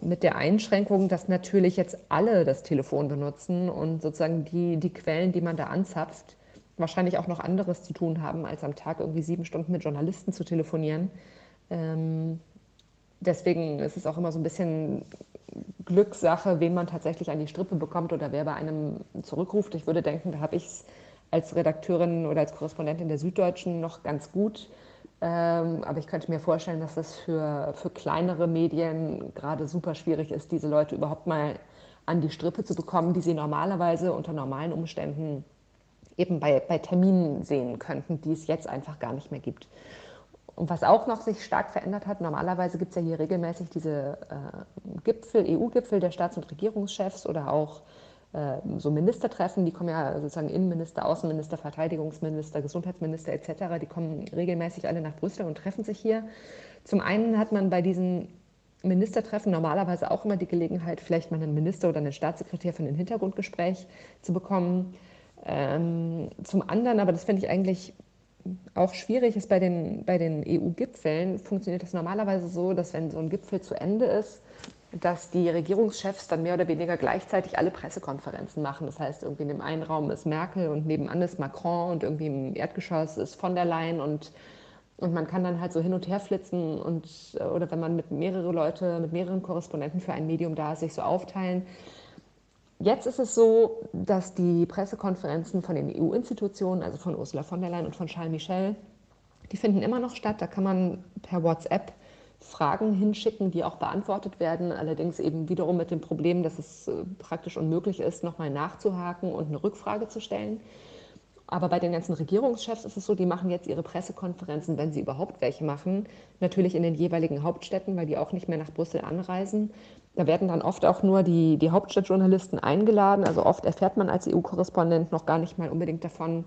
mit der Einschränkung, dass natürlich jetzt alle das Telefon benutzen und sozusagen die, die Quellen, die man da anzapft, wahrscheinlich auch noch anderes zu tun haben, als am Tag irgendwie sieben Stunden mit Journalisten zu telefonieren. Ähm, deswegen ist es auch immer so ein bisschen Glückssache, wen man tatsächlich an die Strippe bekommt oder wer bei einem zurückruft. Ich würde denken, da habe ich es als Redakteurin oder als Korrespondentin der Süddeutschen noch ganz gut ähm, aber ich könnte mir vorstellen, dass es für, für kleinere Medien gerade super schwierig ist, diese Leute überhaupt mal an die Strippe zu bekommen, die sie normalerweise unter normalen Umständen eben bei, bei Terminen sehen könnten, die es jetzt einfach gar nicht mehr gibt. Und was auch noch sich stark verändert hat, normalerweise gibt es ja hier regelmäßig diese äh, Gipfel, EU-Gipfel der Staats- und Regierungschefs oder auch äh, so Ministertreffen, die kommen ja sozusagen Innenminister, Außenminister, Verteidigungsminister, Gesundheitsminister etc., die kommen regelmäßig alle nach Brüssel und treffen sich hier. Zum einen hat man bei diesen Ministertreffen normalerweise auch immer die Gelegenheit, vielleicht mal einen Minister oder einen Staatssekretär für ein Hintergrundgespräch zu bekommen. Ähm, zum anderen, aber das finde ich eigentlich auch schwierig, ist bei den, bei den EU-Gipfeln, funktioniert das normalerweise so, dass wenn so ein Gipfel zu Ende ist, dass die Regierungschefs dann mehr oder weniger gleichzeitig alle Pressekonferenzen machen. Das heißt, irgendwie in dem einen Raum ist Merkel und nebenan ist Macron und irgendwie im Erdgeschoss ist von der Leyen und, und man kann dann halt so hin und her flitzen und oder wenn man mit mehreren Leute, mit mehreren Korrespondenten für ein Medium da ist, sich so aufteilen. Jetzt ist es so, dass die Pressekonferenzen von den EU-Institutionen, also von Ursula von der Leyen und von Charles Michel, die finden immer noch statt. Da kann man per WhatsApp Fragen hinschicken, die auch beantwortet werden, allerdings eben wiederum mit dem Problem, dass es äh, praktisch unmöglich ist, nochmal nachzuhaken und eine Rückfrage zu stellen. Aber bei den ganzen Regierungschefs ist es so, die machen jetzt ihre Pressekonferenzen, wenn sie überhaupt welche machen, natürlich in den jeweiligen Hauptstädten, weil die auch nicht mehr nach Brüssel anreisen. Da werden dann oft auch nur die, die Hauptstadtjournalisten eingeladen. Also oft erfährt man als EU-Korrespondent noch gar nicht mal unbedingt davon,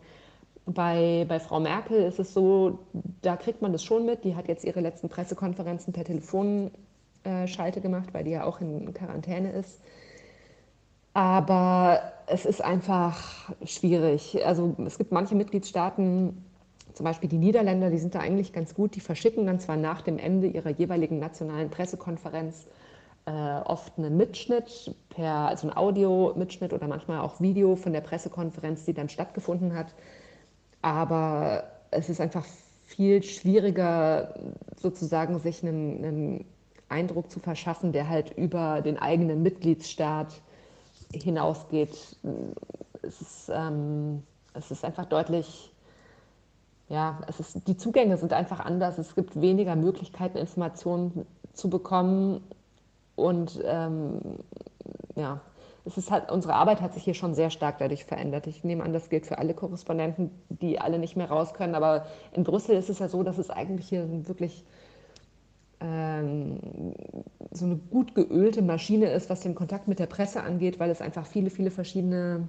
bei, bei Frau Merkel ist es so, da kriegt man das schon mit. Die hat jetzt ihre letzten Pressekonferenzen per Telefonschalte gemacht, weil die ja auch in Quarantäne ist. Aber es ist einfach schwierig. Also es gibt manche Mitgliedstaaten, zum Beispiel die Niederländer, die sind da eigentlich ganz gut. Die verschicken dann zwar nach dem Ende ihrer jeweiligen nationalen Pressekonferenz äh, oft einen Mitschnitt, per, also ein Audio-Mitschnitt oder manchmal auch Video von der Pressekonferenz, die dann stattgefunden hat. Aber es ist einfach viel schwieriger, sozusagen sich einen, einen Eindruck zu verschaffen, der halt über den eigenen Mitgliedsstaat hinausgeht. Es ist, ähm, es ist einfach deutlich, ja, es ist, die Zugänge sind einfach anders. Es gibt weniger Möglichkeiten, Informationen zu bekommen. Und ähm, ja, es ist halt, unsere Arbeit hat sich hier schon sehr stark dadurch verändert. Ich nehme an, das gilt für alle Korrespondenten, die alle nicht mehr raus können. Aber in Brüssel ist es ja so, dass es eigentlich hier wirklich ähm, so eine gut geölte Maschine ist, was den Kontakt mit der Presse angeht, weil es einfach viele, viele verschiedene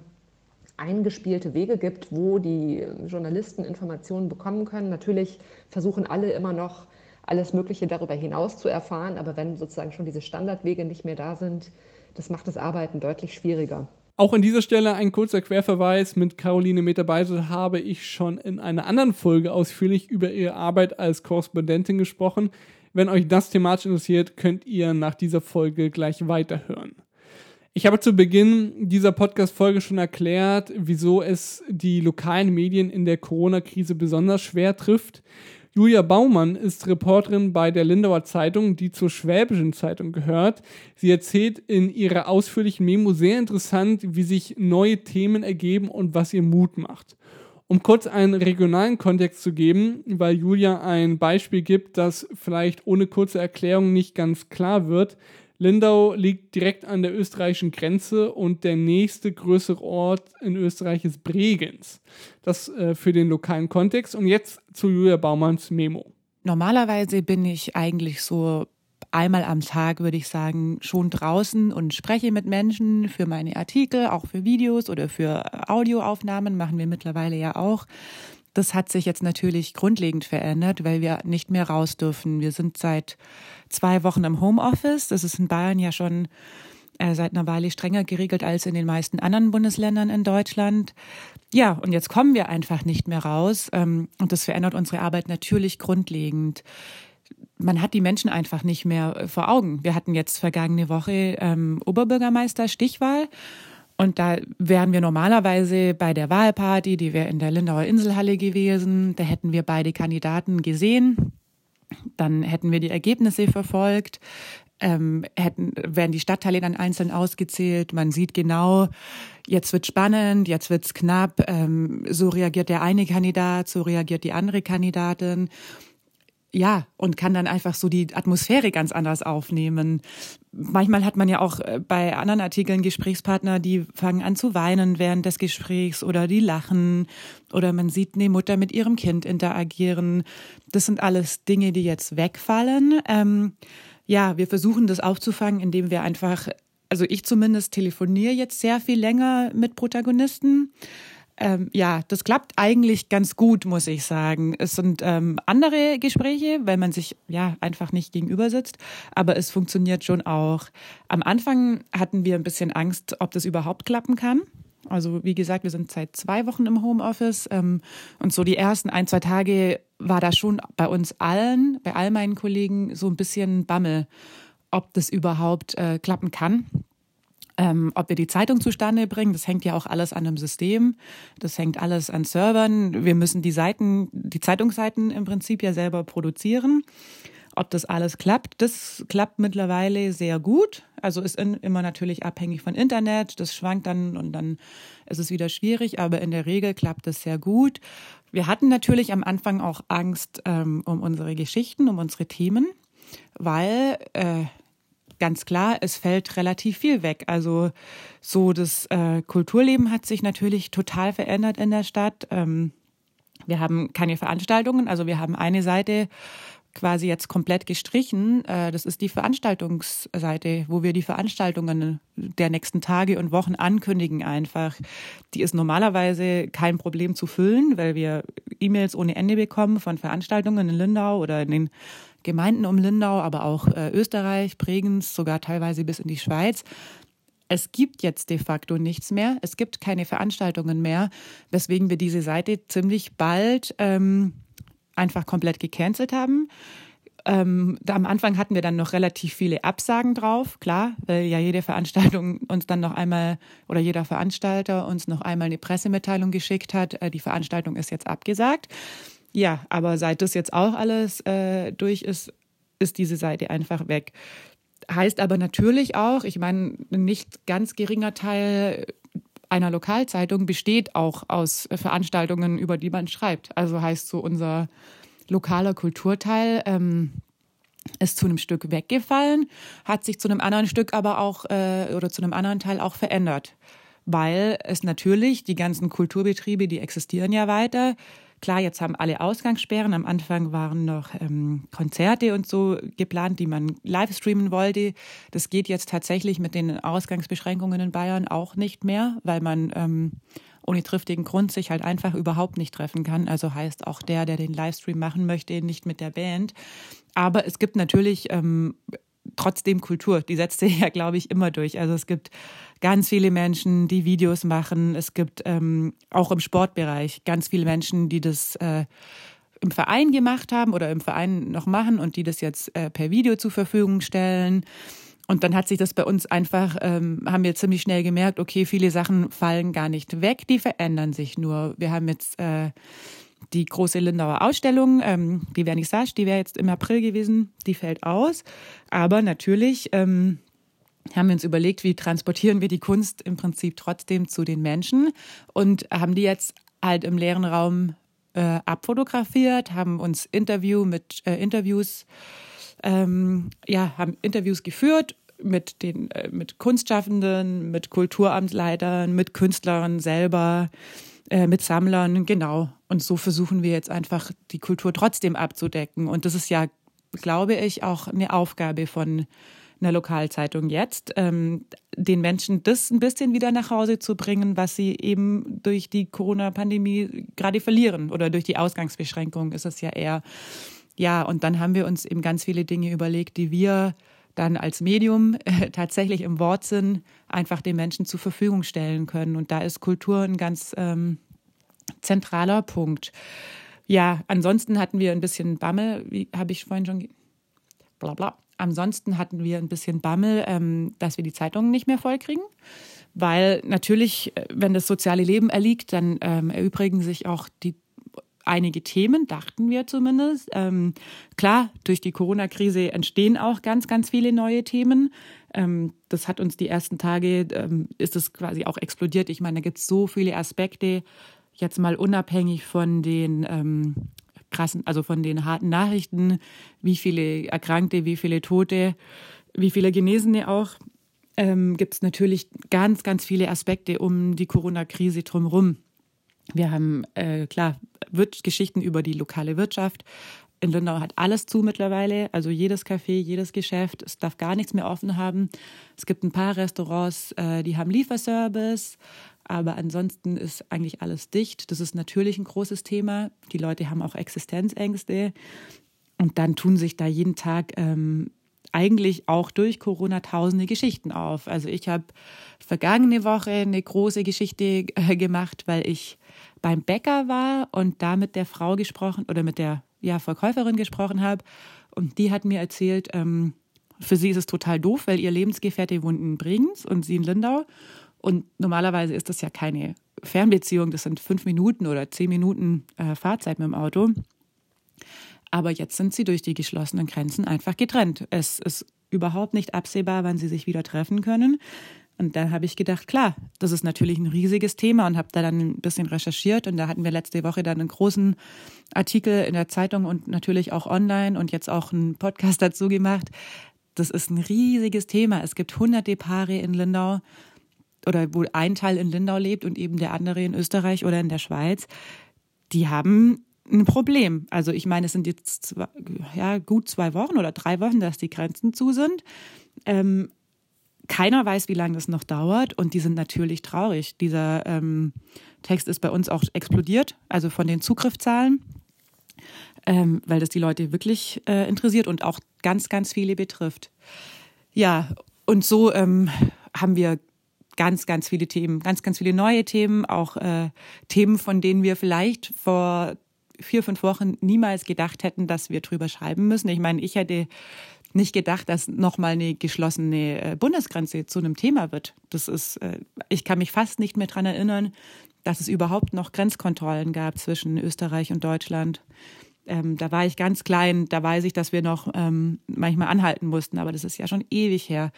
eingespielte Wege gibt, wo die Journalisten Informationen bekommen können. Natürlich versuchen alle immer noch alles Mögliche darüber hinaus zu erfahren, aber wenn sozusagen schon diese Standardwege nicht mehr da sind, das macht das Arbeiten deutlich schwieriger. Auch an dieser Stelle ein kurzer Querverweis. Mit Caroline Meter-Beisel habe ich schon in einer anderen Folge ausführlich über ihre Arbeit als Korrespondentin gesprochen. Wenn euch das thematisch interessiert, könnt ihr nach dieser Folge gleich weiterhören. Ich habe zu Beginn dieser Podcast-Folge schon erklärt, wieso es die lokalen Medien in der Corona-Krise besonders schwer trifft. Julia Baumann ist Reporterin bei der Lindauer Zeitung, die zur Schwäbischen Zeitung gehört. Sie erzählt in ihrer ausführlichen Memo sehr interessant, wie sich neue Themen ergeben und was ihr Mut macht. Um kurz einen regionalen Kontext zu geben, weil Julia ein Beispiel gibt, das vielleicht ohne kurze Erklärung nicht ganz klar wird. Lindau liegt direkt an der österreichischen Grenze und der nächste größere Ort in Österreich ist Bregenz. Das äh, für den lokalen Kontext. Und jetzt zu Julia Baumanns Memo. Normalerweise bin ich eigentlich so einmal am Tag, würde ich sagen, schon draußen und spreche mit Menschen für meine Artikel, auch für Videos oder für Audioaufnahmen, machen wir mittlerweile ja auch. Das hat sich jetzt natürlich grundlegend verändert, weil wir nicht mehr raus dürfen. Wir sind seit zwei Wochen im Homeoffice. Das ist in Bayern ja schon äh, seit einer Weile strenger geregelt als in den meisten anderen Bundesländern in Deutschland. Ja, und jetzt kommen wir einfach nicht mehr raus. Ähm, und das verändert unsere Arbeit natürlich grundlegend man hat die Menschen einfach nicht mehr äh, vor Augen. Wir hatten jetzt vergangene Woche ähm, Oberbürgermeister Stichwahl. Und da wären wir normalerweise bei der Wahlparty, die wäre in der Lindauer Inselhalle gewesen. Da hätten wir beide Kandidaten gesehen. Dann hätten wir die Ergebnisse verfolgt. Ähm, hätten, werden die Stadtteile dann einzeln ausgezählt. Man sieht genau, jetzt wird spannend, jetzt wird's knapp. Ähm, so reagiert der eine Kandidat, so reagiert die andere Kandidatin ja, und kann dann einfach so die Atmosphäre ganz anders aufnehmen. Manchmal hat man ja auch äh, bei anderen Artikeln Gesprächspartner, die fangen an zu weinen während des Gesprächs oder die lachen oder man sieht eine Mutter mit ihrem Kind interagieren. Das sind alles Dinge, die jetzt wegfallen. Ähm, ja, wir versuchen das aufzufangen, indem wir einfach, also ich zumindest telefoniere jetzt sehr viel länger mit Protagonisten ähm, ja, das klappt eigentlich ganz gut, muss ich sagen. Es sind ähm, andere Gespräche, weil man sich ja einfach nicht gegenüber sitzt, aber es funktioniert schon auch. Am Anfang hatten wir ein bisschen Angst, ob das überhaupt klappen kann. Also wie gesagt, wir sind seit zwei Wochen im Homeoffice ähm, und so die ersten ein, zwei Tage war da schon bei uns allen, bei all meinen Kollegen so ein bisschen Bammel, ob das überhaupt äh, klappen kann. Ähm, ob wir die Zeitung zustande bringen, das hängt ja auch alles an einem System. Das hängt alles an Servern. Wir müssen die Seiten, die Zeitungsseiten im Prinzip ja selber produzieren. Ob das alles klappt, das klappt mittlerweile sehr gut. Also ist in, immer natürlich abhängig von Internet. Das schwankt dann und dann ist es wieder schwierig, aber in der Regel klappt es sehr gut. Wir hatten natürlich am Anfang auch Angst ähm, um unsere Geschichten, um unsere Themen, weil äh, ganz klar, es fällt relativ viel weg. Also so das äh, Kulturleben hat sich natürlich total verändert in der Stadt. Ähm, wir haben keine Veranstaltungen, also wir haben eine Seite quasi jetzt komplett gestrichen. Äh, das ist die Veranstaltungsseite, wo wir die Veranstaltungen der nächsten Tage und Wochen ankündigen einfach. Die ist normalerweise kein Problem zu füllen, weil wir E-Mails ohne Ende bekommen von Veranstaltungen in Lindau oder in den Gemeinden um Lindau, aber auch äh, Österreich, Bregenz, sogar teilweise bis in die Schweiz. Es gibt jetzt de facto nichts mehr. Es gibt keine Veranstaltungen mehr, weswegen wir diese Seite ziemlich bald ähm, einfach komplett gecancelt haben. Ähm, am Anfang hatten wir dann noch relativ viele Absagen drauf, klar, weil ja jede Veranstaltung uns dann noch einmal oder jeder Veranstalter uns noch einmal eine Pressemitteilung geschickt hat, äh, die Veranstaltung ist jetzt abgesagt. Ja, aber seit das jetzt auch alles äh, durch ist, ist diese Seite einfach weg. Heißt aber natürlich auch, ich meine, ein nicht ganz geringer Teil einer Lokalzeitung besteht auch aus Veranstaltungen, über die man schreibt. Also heißt so, unser lokaler Kulturteil ähm, ist zu einem Stück weggefallen, hat sich zu einem anderen Stück aber auch äh, oder zu einem anderen Teil auch verändert. Weil es natürlich, die ganzen Kulturbetriebe, die existieren ja weiter, Klar, jetzt haben alle Ausgangssperren. Am Anfang waren noch ähm, Konzerte und so geplant, die man live streamen wollte. Das geht jetzt tatsächlich mit den Ausgangsbeschränkungen in Bayern auch nicht mehr, weil man ähm, ohne triftigen Grund sich halt einfach überhaupt nicht treffen kann. Also heißt auch der, der den Livestream machen möchte, nicht mit der Band. Aber es gibt natürlich ähm, trotzdem Kultur. Die setzt sich <laughs> ja, glaube ich, immer durch. Also es gibt ganz viele Menschen, die Videos machen. Es gibt ähm, auch im Sportbereich ganz viele Menschen, die das äh, im Verein gemacht haben oder im Verein noch machen und die das jetzt äh, per Video zur Verfügung stellen. Und dann hat sich das bei uns einfach, ähm, haben wir ziemlich schnell gemerkt, okay, viele Sachen fallen gar nicht weg, die verändern sich nur. Wir haben jetzt äh, die große Lindauer Ausstellung, ähm, die Vernissage, die wäre jetzt im April gewesen, die fällt aus. Aber natürlich ähm, haben wir uns überlegt, wie transportieren wir die Kunst im Prinzip trotzdem zu den Menschen und haben die jetzt halt im leeren Raum äh, abfotografiert, haben uns Interview mit äh, Interviews, ähm, ja, haben Interviews geführt mit den äh, mit Kunstschaffenden, mit Kulturamtsleitern, mit Künstlern selber, äh, mit Sammlern, genau. Und so versuchen wir jetzt einfach die Kultur trotzdem abzudecken. Und das ist ja, glaube ich, auch eine Aufgabe von einer Lokalzeitung jetzt, ähm, den Menschen das ein bisschen wieder nach Hause zu bringen, was sie eben durch die Corona-Pandemie gerade verlieren oder durch die Ausgangsbeschränkung ist es ja eher. Ja, und dann haben wir uns eben ganz viele Dinge überlegt, die wir dann als Medium äh, tatsächlich im Wortsinn einfach den Menschen zur Verfügung stellen können. Und da ist Kultur ein ganz ähm, zentraler Punkt. Ja, ansonsten hatten wir ein bisschen Bammel, wie habe ich vorhin schon. Bla bla. Ansonsten hatten wir ein bisschen Bammel, ähm, dass wir die Zeitungen nicht mehr vollkriegen. Weil natürlich, äh, wenn das soziale Leben erliegt, dann ähm, erübrigen sich auch die einige Themen, dachten wir zumindest. Ähm, klar, durch die Corona-Krise entstehen auch ganz, ganz viele neue Themen. Ähm, das hat uns die ersten Tage, ähm, ist es quasi auch explodiert. Ich meine, da gibt es so viele Aspekte, jetzt mal unabhängig von den ähm, krassen, also von den harten Nachrichten, wie viele Erkrankte, wie viele Tote, wie viele Genesene auch, ähm, gibt es natürlich ganz, ganz viele Aspekte um die Corona-Krise drumherum. Wir haben, äh, klar, wird Geschichten über die lokale Wirtschaft. In Lindau hat alles zu mittlerweile, also jedes Café, jedes Geschäft. Es darf gar nichts mehr offen haben. Es gibt ein paar Restaurants, äh, die haben Lieferservice, aber ansonsten ist eigentlich alles dicht. Das ist natürlich ein großes Thema. Die Leute haben auch Existenzängste und dann tun sich da jeden Tag ähm, eigentlich auch durch Corona tausende Geschichten auf. Also ich habe vergangene Woche eine große Geschichte äh, gemacht, weil ich beim Bäcker war und da mit der Frau gesprochen oder mit der ja, Verkäuferin gesprochen habe. Und die hat mir erzählt, ähm, für sie ist es total doof, weil ihr Lebensgefährte wohnt in Bregenz und sie in Lindau. Und normalerweise ist das ja keine Fernbeziehung, das sind fünf Minuten oder zehn Minuten äh, Fahrzeit mit dem Auto. Aber jetzt sind sie durch die geschlossenen Grenzen einfach getrennt. Es ist überhaupt nicht absehbar, wann sie sich wieder treffen können. Und da habe ich gedacht, klar, das ist natürlich ein riesiges Thema und habe da dann ein bisschen recherchiert. Und da hatten wir letzte Woche dann einen großen Artikel in der Zeitung und natürlich auch online und jetzt auch einen Podcast dazu gemacht. Das ist ein riesiges Thema. Es gibt hunderte Paare in Lindau oder wo ein Teil in Lindau lebt und eben der andere in Österreich oder in der Schweiz. Die haben ein Problem. Also ich meine, es sind jetzt zwei, ja, gut zwei Wochen oder drei Wochen, dass die Grenzen zu sind. Ähm, keiner weiß, wie lange das noch dauert und die sind natürlich traurig. Dieser ähm, Text ist bei uns auch explodiert, also von den Zugriffszahlen, ähm, weil das die Leute wirklich äh, interessiert und auch ganz, ganz viele betrifft. Ja, und so ähm, haben wir ganz, ganz viele Themen, ganz, ganz viele neue Themen, auch äh, Themen, von denen wir vielleicht vor vier, fünf Wochen niemals gedacht hätten, dass wir drüber schreiben müssen. Ich meine, ich hätte nicht gedacht, dass nochmal eine geschlossene äh, Bundesgrenze zu einem Thema wird. Das ist, äh, ich kann mich fast nicht mehr daran erinnern, dass es überhaupt noch Grenzkontrollen gab zwischen Österreich und Deutschland. Ähm, da war ich ganz klein, da weiß ich, dass wir noch ähm, manchmal anhalten mussten, aber das ist ja schon ewig her.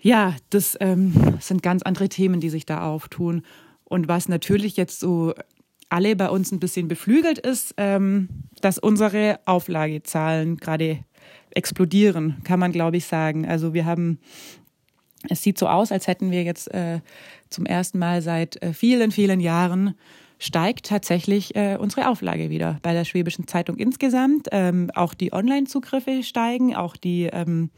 Ja, das ähm, sind ganz andere Themen, die sich da auftun. Und was natürlich jetzt so alle bei uns ein bisschen beflügelt ist, ähm, dass unsere Auflagezahlen gerade explodieren, kann man, glaube ich, sagen. Also wir haben, es sieht so aus, als hätten wir jetzt äh, zum ersten Mal seit äh, vielen, vielen Jahren steigt tatsächlich äh, unsere Auflage wieder bei der Schwäbischen Zeitung insgesamt. Ähm, auch die Online-Zugriffe steigen, auch die ähm,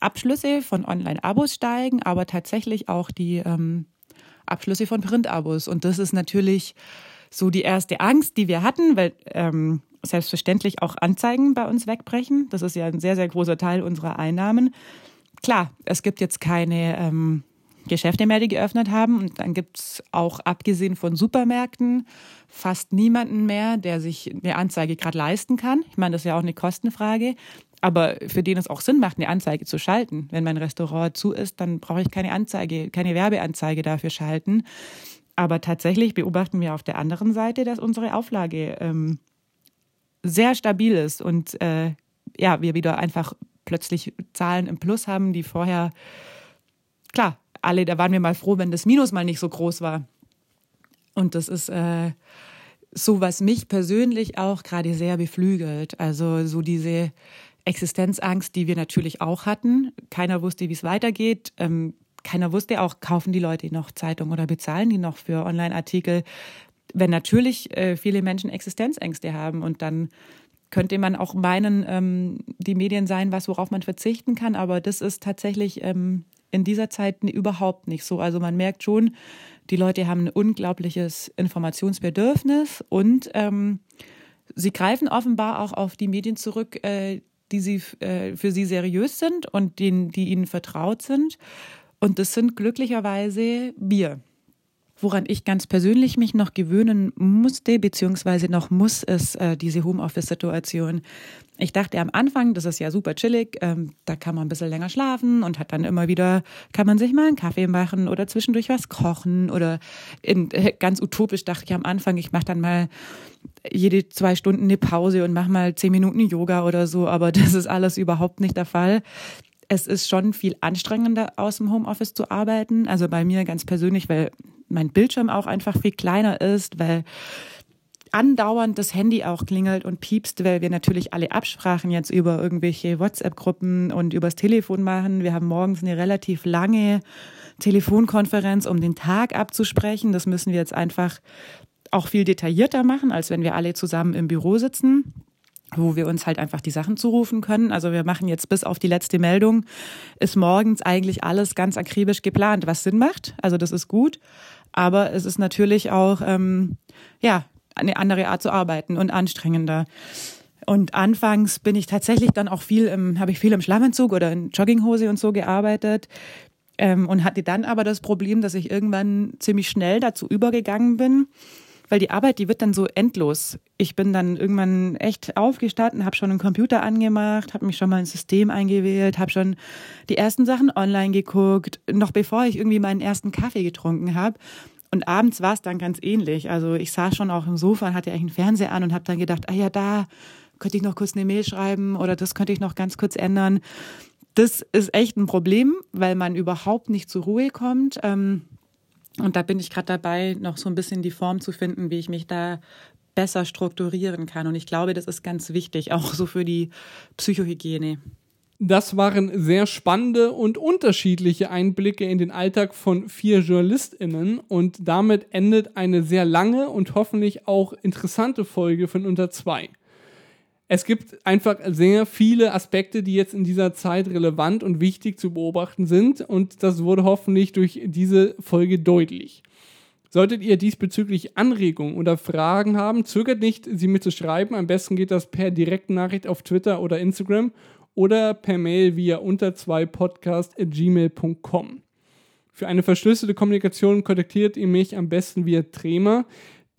Abschlüsse von Online-Abos steigen, aber tatsächlich auch die ähm, Abschlüsse von Print-Abos. Und das ist natürlich so die erste Angst, die wir hatten, weil ähm, selbstverständlich auch Anzeigen bei uns wegbrechen. Das ist ja ein sehr, sehr großer Teil unserer Einnahmen. Klar, es gibt jetzt keine ähm, Geschäfte mehr, die geöffnet haben. Und dann gibt es auch, abgesehen von Supermärkten, fast niemanden mehr, der sich eine Anzeige gerade leisten kann. Ich meine, das ist ja auch eine Kostenfrage. Aber für den es auch Sinn macht, eine Anzeige zu schalten. Wenn mein Restaurant zu ist, dann brauche ich keine Anzeige, keine Werbeanzeige dafür schalten. Aber tatsächlich beobachten wir auf der anderen Seite, dass unsere Auflage ähm, sehr stabil ist und äh, ja, wir wieder einfach plötzlich Zahlen im Plus haben, die vorher, klar, alle, da waren wir mal froh, wenn das Minus mal nicht so groß war. Und das ist äh, so, was mich persönlich auch gerade sehr beflügelt. Also so diese Existenzangst, die wir natürlich auch hatten. Keiner wusste, wie es weitergeht. Ähm, keiner wusste auch, kaufen die Leute noch Zeitung oder bezahlen die noch für Online-Artikel. Wenn natürlich äh, viele Menschen Existenzängste haben und dann könnte man auch meinen, ähm, die Medien seien was, worauf man verzichten kann, aber das ist tatsächlich ähm, in dieser Zeit überhaupt nicht so. Also man merkt schon, die Leute haben ein unglaubliches Informationsbedürfnis und ähm, sie greifen offenbar auch auf die Medien zurück, äh, die sie äh, für sie seriös sind und denen, die ihnen vertraut sind. Und das sind glücklicherweise wir. Woran ich ganz persönlich mich noch gewöhnen musste, beziehungsweise noch muss, ist äh, diese Homeoffice-Situation. Ich dachte am Anfang, das ist ja super chillig, ähm, da kann man ein bisschen länger schlafen und hat dann immer wieder, kann man sich mal einen Kaffee machen oder zwischendurch was kochen oder in, äh, ganz utopisch dachte ich am Anfang, ich mache dann mal jede zwei Stunden eine Pause und mache mal zehn Minuten Yoga oder so, aber <laughs> das ist alles überhaupt nicht der Fall es ist schon viel anstrengender, aus dem Homeoffice zu arbeiten. Also bei mir ganz persönlich, weil mein Bildschirm auch einfach viel kleiner ist, weil andauernd das Handy auch klingelt und piepst, weil wir natürlich alle Absprachen jetzt über irgendwelche WhatsApp-Gruppen und übers Telefon machen. Wir haben morgens eine relativ lange Telefonkonferenz, um den Tag abzusprechen. Das müssen wir jetzt einfach auch viel detaillierter machen, als wenn wir alle zusammen im Büro sitzen wo wir uns halt einfach die Sachen zurufen können. Also wir machen jetzt bis auf die letzte Meldung, ist morgens eigentlich alles ganz akribisch geplant, was Sinn macht. Also das ist gut. Aber es ist natürlich auch, ähm, ja, eine andere Art zu arbeiten und anstrengender. Und anfangs bin ich tatsächlich dann auch viel im, habe ich viel im Schlammanzug oder in Jogginghose und so gearbeitet. Ähm, und hatte dann aber das Problem, dass ich irgendwann ziemlich schnell dazu übergegangen bin, weil die Arbeit, die wird dann so endlos. Ich bin dann irgendwann echt aufgestanden, habe schon einen Computer angemacht, habe mich schon mal ins System eingewählt, habe schon die ersten Sachen online geguckt, noch bevor ich irgendwie meinen ersten Kaffee getrunken habe. Und abends war es dann ganz ähnlich. Also ich saß schon auch im Sofa und hatte eigentlich einen Fernseher an und habe dann gedacht, ah ja, da könnte ich noch kurz eine Mail schreiben oder das könnte ich noch ganz kurz ändern. Das ist echt ein Problem, weil man überhaupt nicht zur Ruhe kommt. Ähm, und da bin ich gerade dabei, noch so ein bisschen die Form zu finden, wie ich mich da besser strukturieren kann. Und ich glaube, das ist ganz wichtig, auch so für die Psychohygiene. Das waren sehr spannende und unterschiedliche Einblicke in den Alltag von vier JournalistInnen und damit endet eine sehr lange und hoffentlich auch interessante Folge von Unter zwei es gibt einfach sehr viele Aspekte, die jetzt in dieser Zeit relevant und wichtig zu beobachten sind und das wurde hoffentlich durch diese Folge deutlich. Solltet ihr diesbezüglich Anregungen oder Fragen haben, zögert nicht, sie mir zu schreiben. Am besten geht das per Direktnachricht auf Twitter oder Instagram oder per Mail via unter 2 podcast@gmail.com. Für eine verschlüsselte Kommunikation kontaktiert ihr mich am besten via Trema.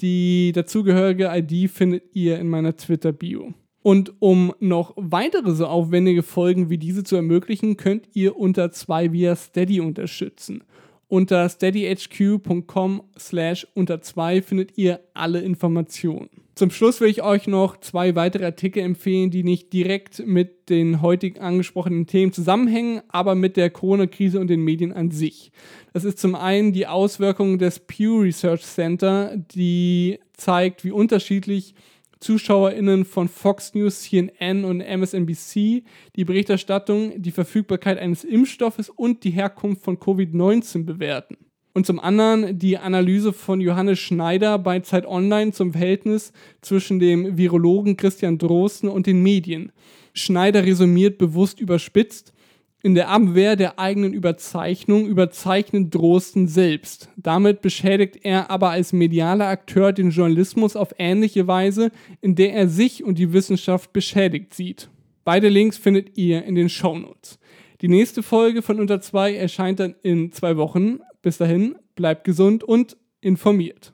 Die dazugehörige ID findet ihr in meiner Twitter-Bio. Und um noch weitere so aufwendige Folgen wie diese zu ermöglichen, könnt ihr unter zwei via Steady unterstützen. Unter steadyhq.com slash unter zwei findet ihr alle Informationen. Zum Schluss will ich euch noch zwei weitere Artikel empfehlen, die nicht direkt mit den heutigen angesprochenen Themen zusammenhängen, aber mit der Corona-Krise und den Medien an sich. Das ist zum einen die Auswirkungen des Pew Research Center, die zeigt, wie unterschiedlich ZuschauerInnen von Fox News, CNN und MSNBC die Berichterstattung, die Verfügbarkeit eines Impfstoffes und die Herkunft von Covid-19 bewerten. Und zum anderen die Analyse von Johannes Schneider bei Zeit Online zum Verhältnis zwischen dem Virologen Christian Drosten und den Medien. Schneider resümiert bewusst überspitzt, in der Abwehr der eigenen Überzeichnung überzeichnet Drosten selbst. Damit beschädigt er aber als medialer Akteur den Journalismus auf ähnliche Weise, in der er sich und die Wissenschaft beschädigt sieht. Beide Links findet ihr in den Shownotes. Die nächste Folge von Unter 2 erscheint dann in zwei Wochen. Bis dahin, bleibt gesund und informiert.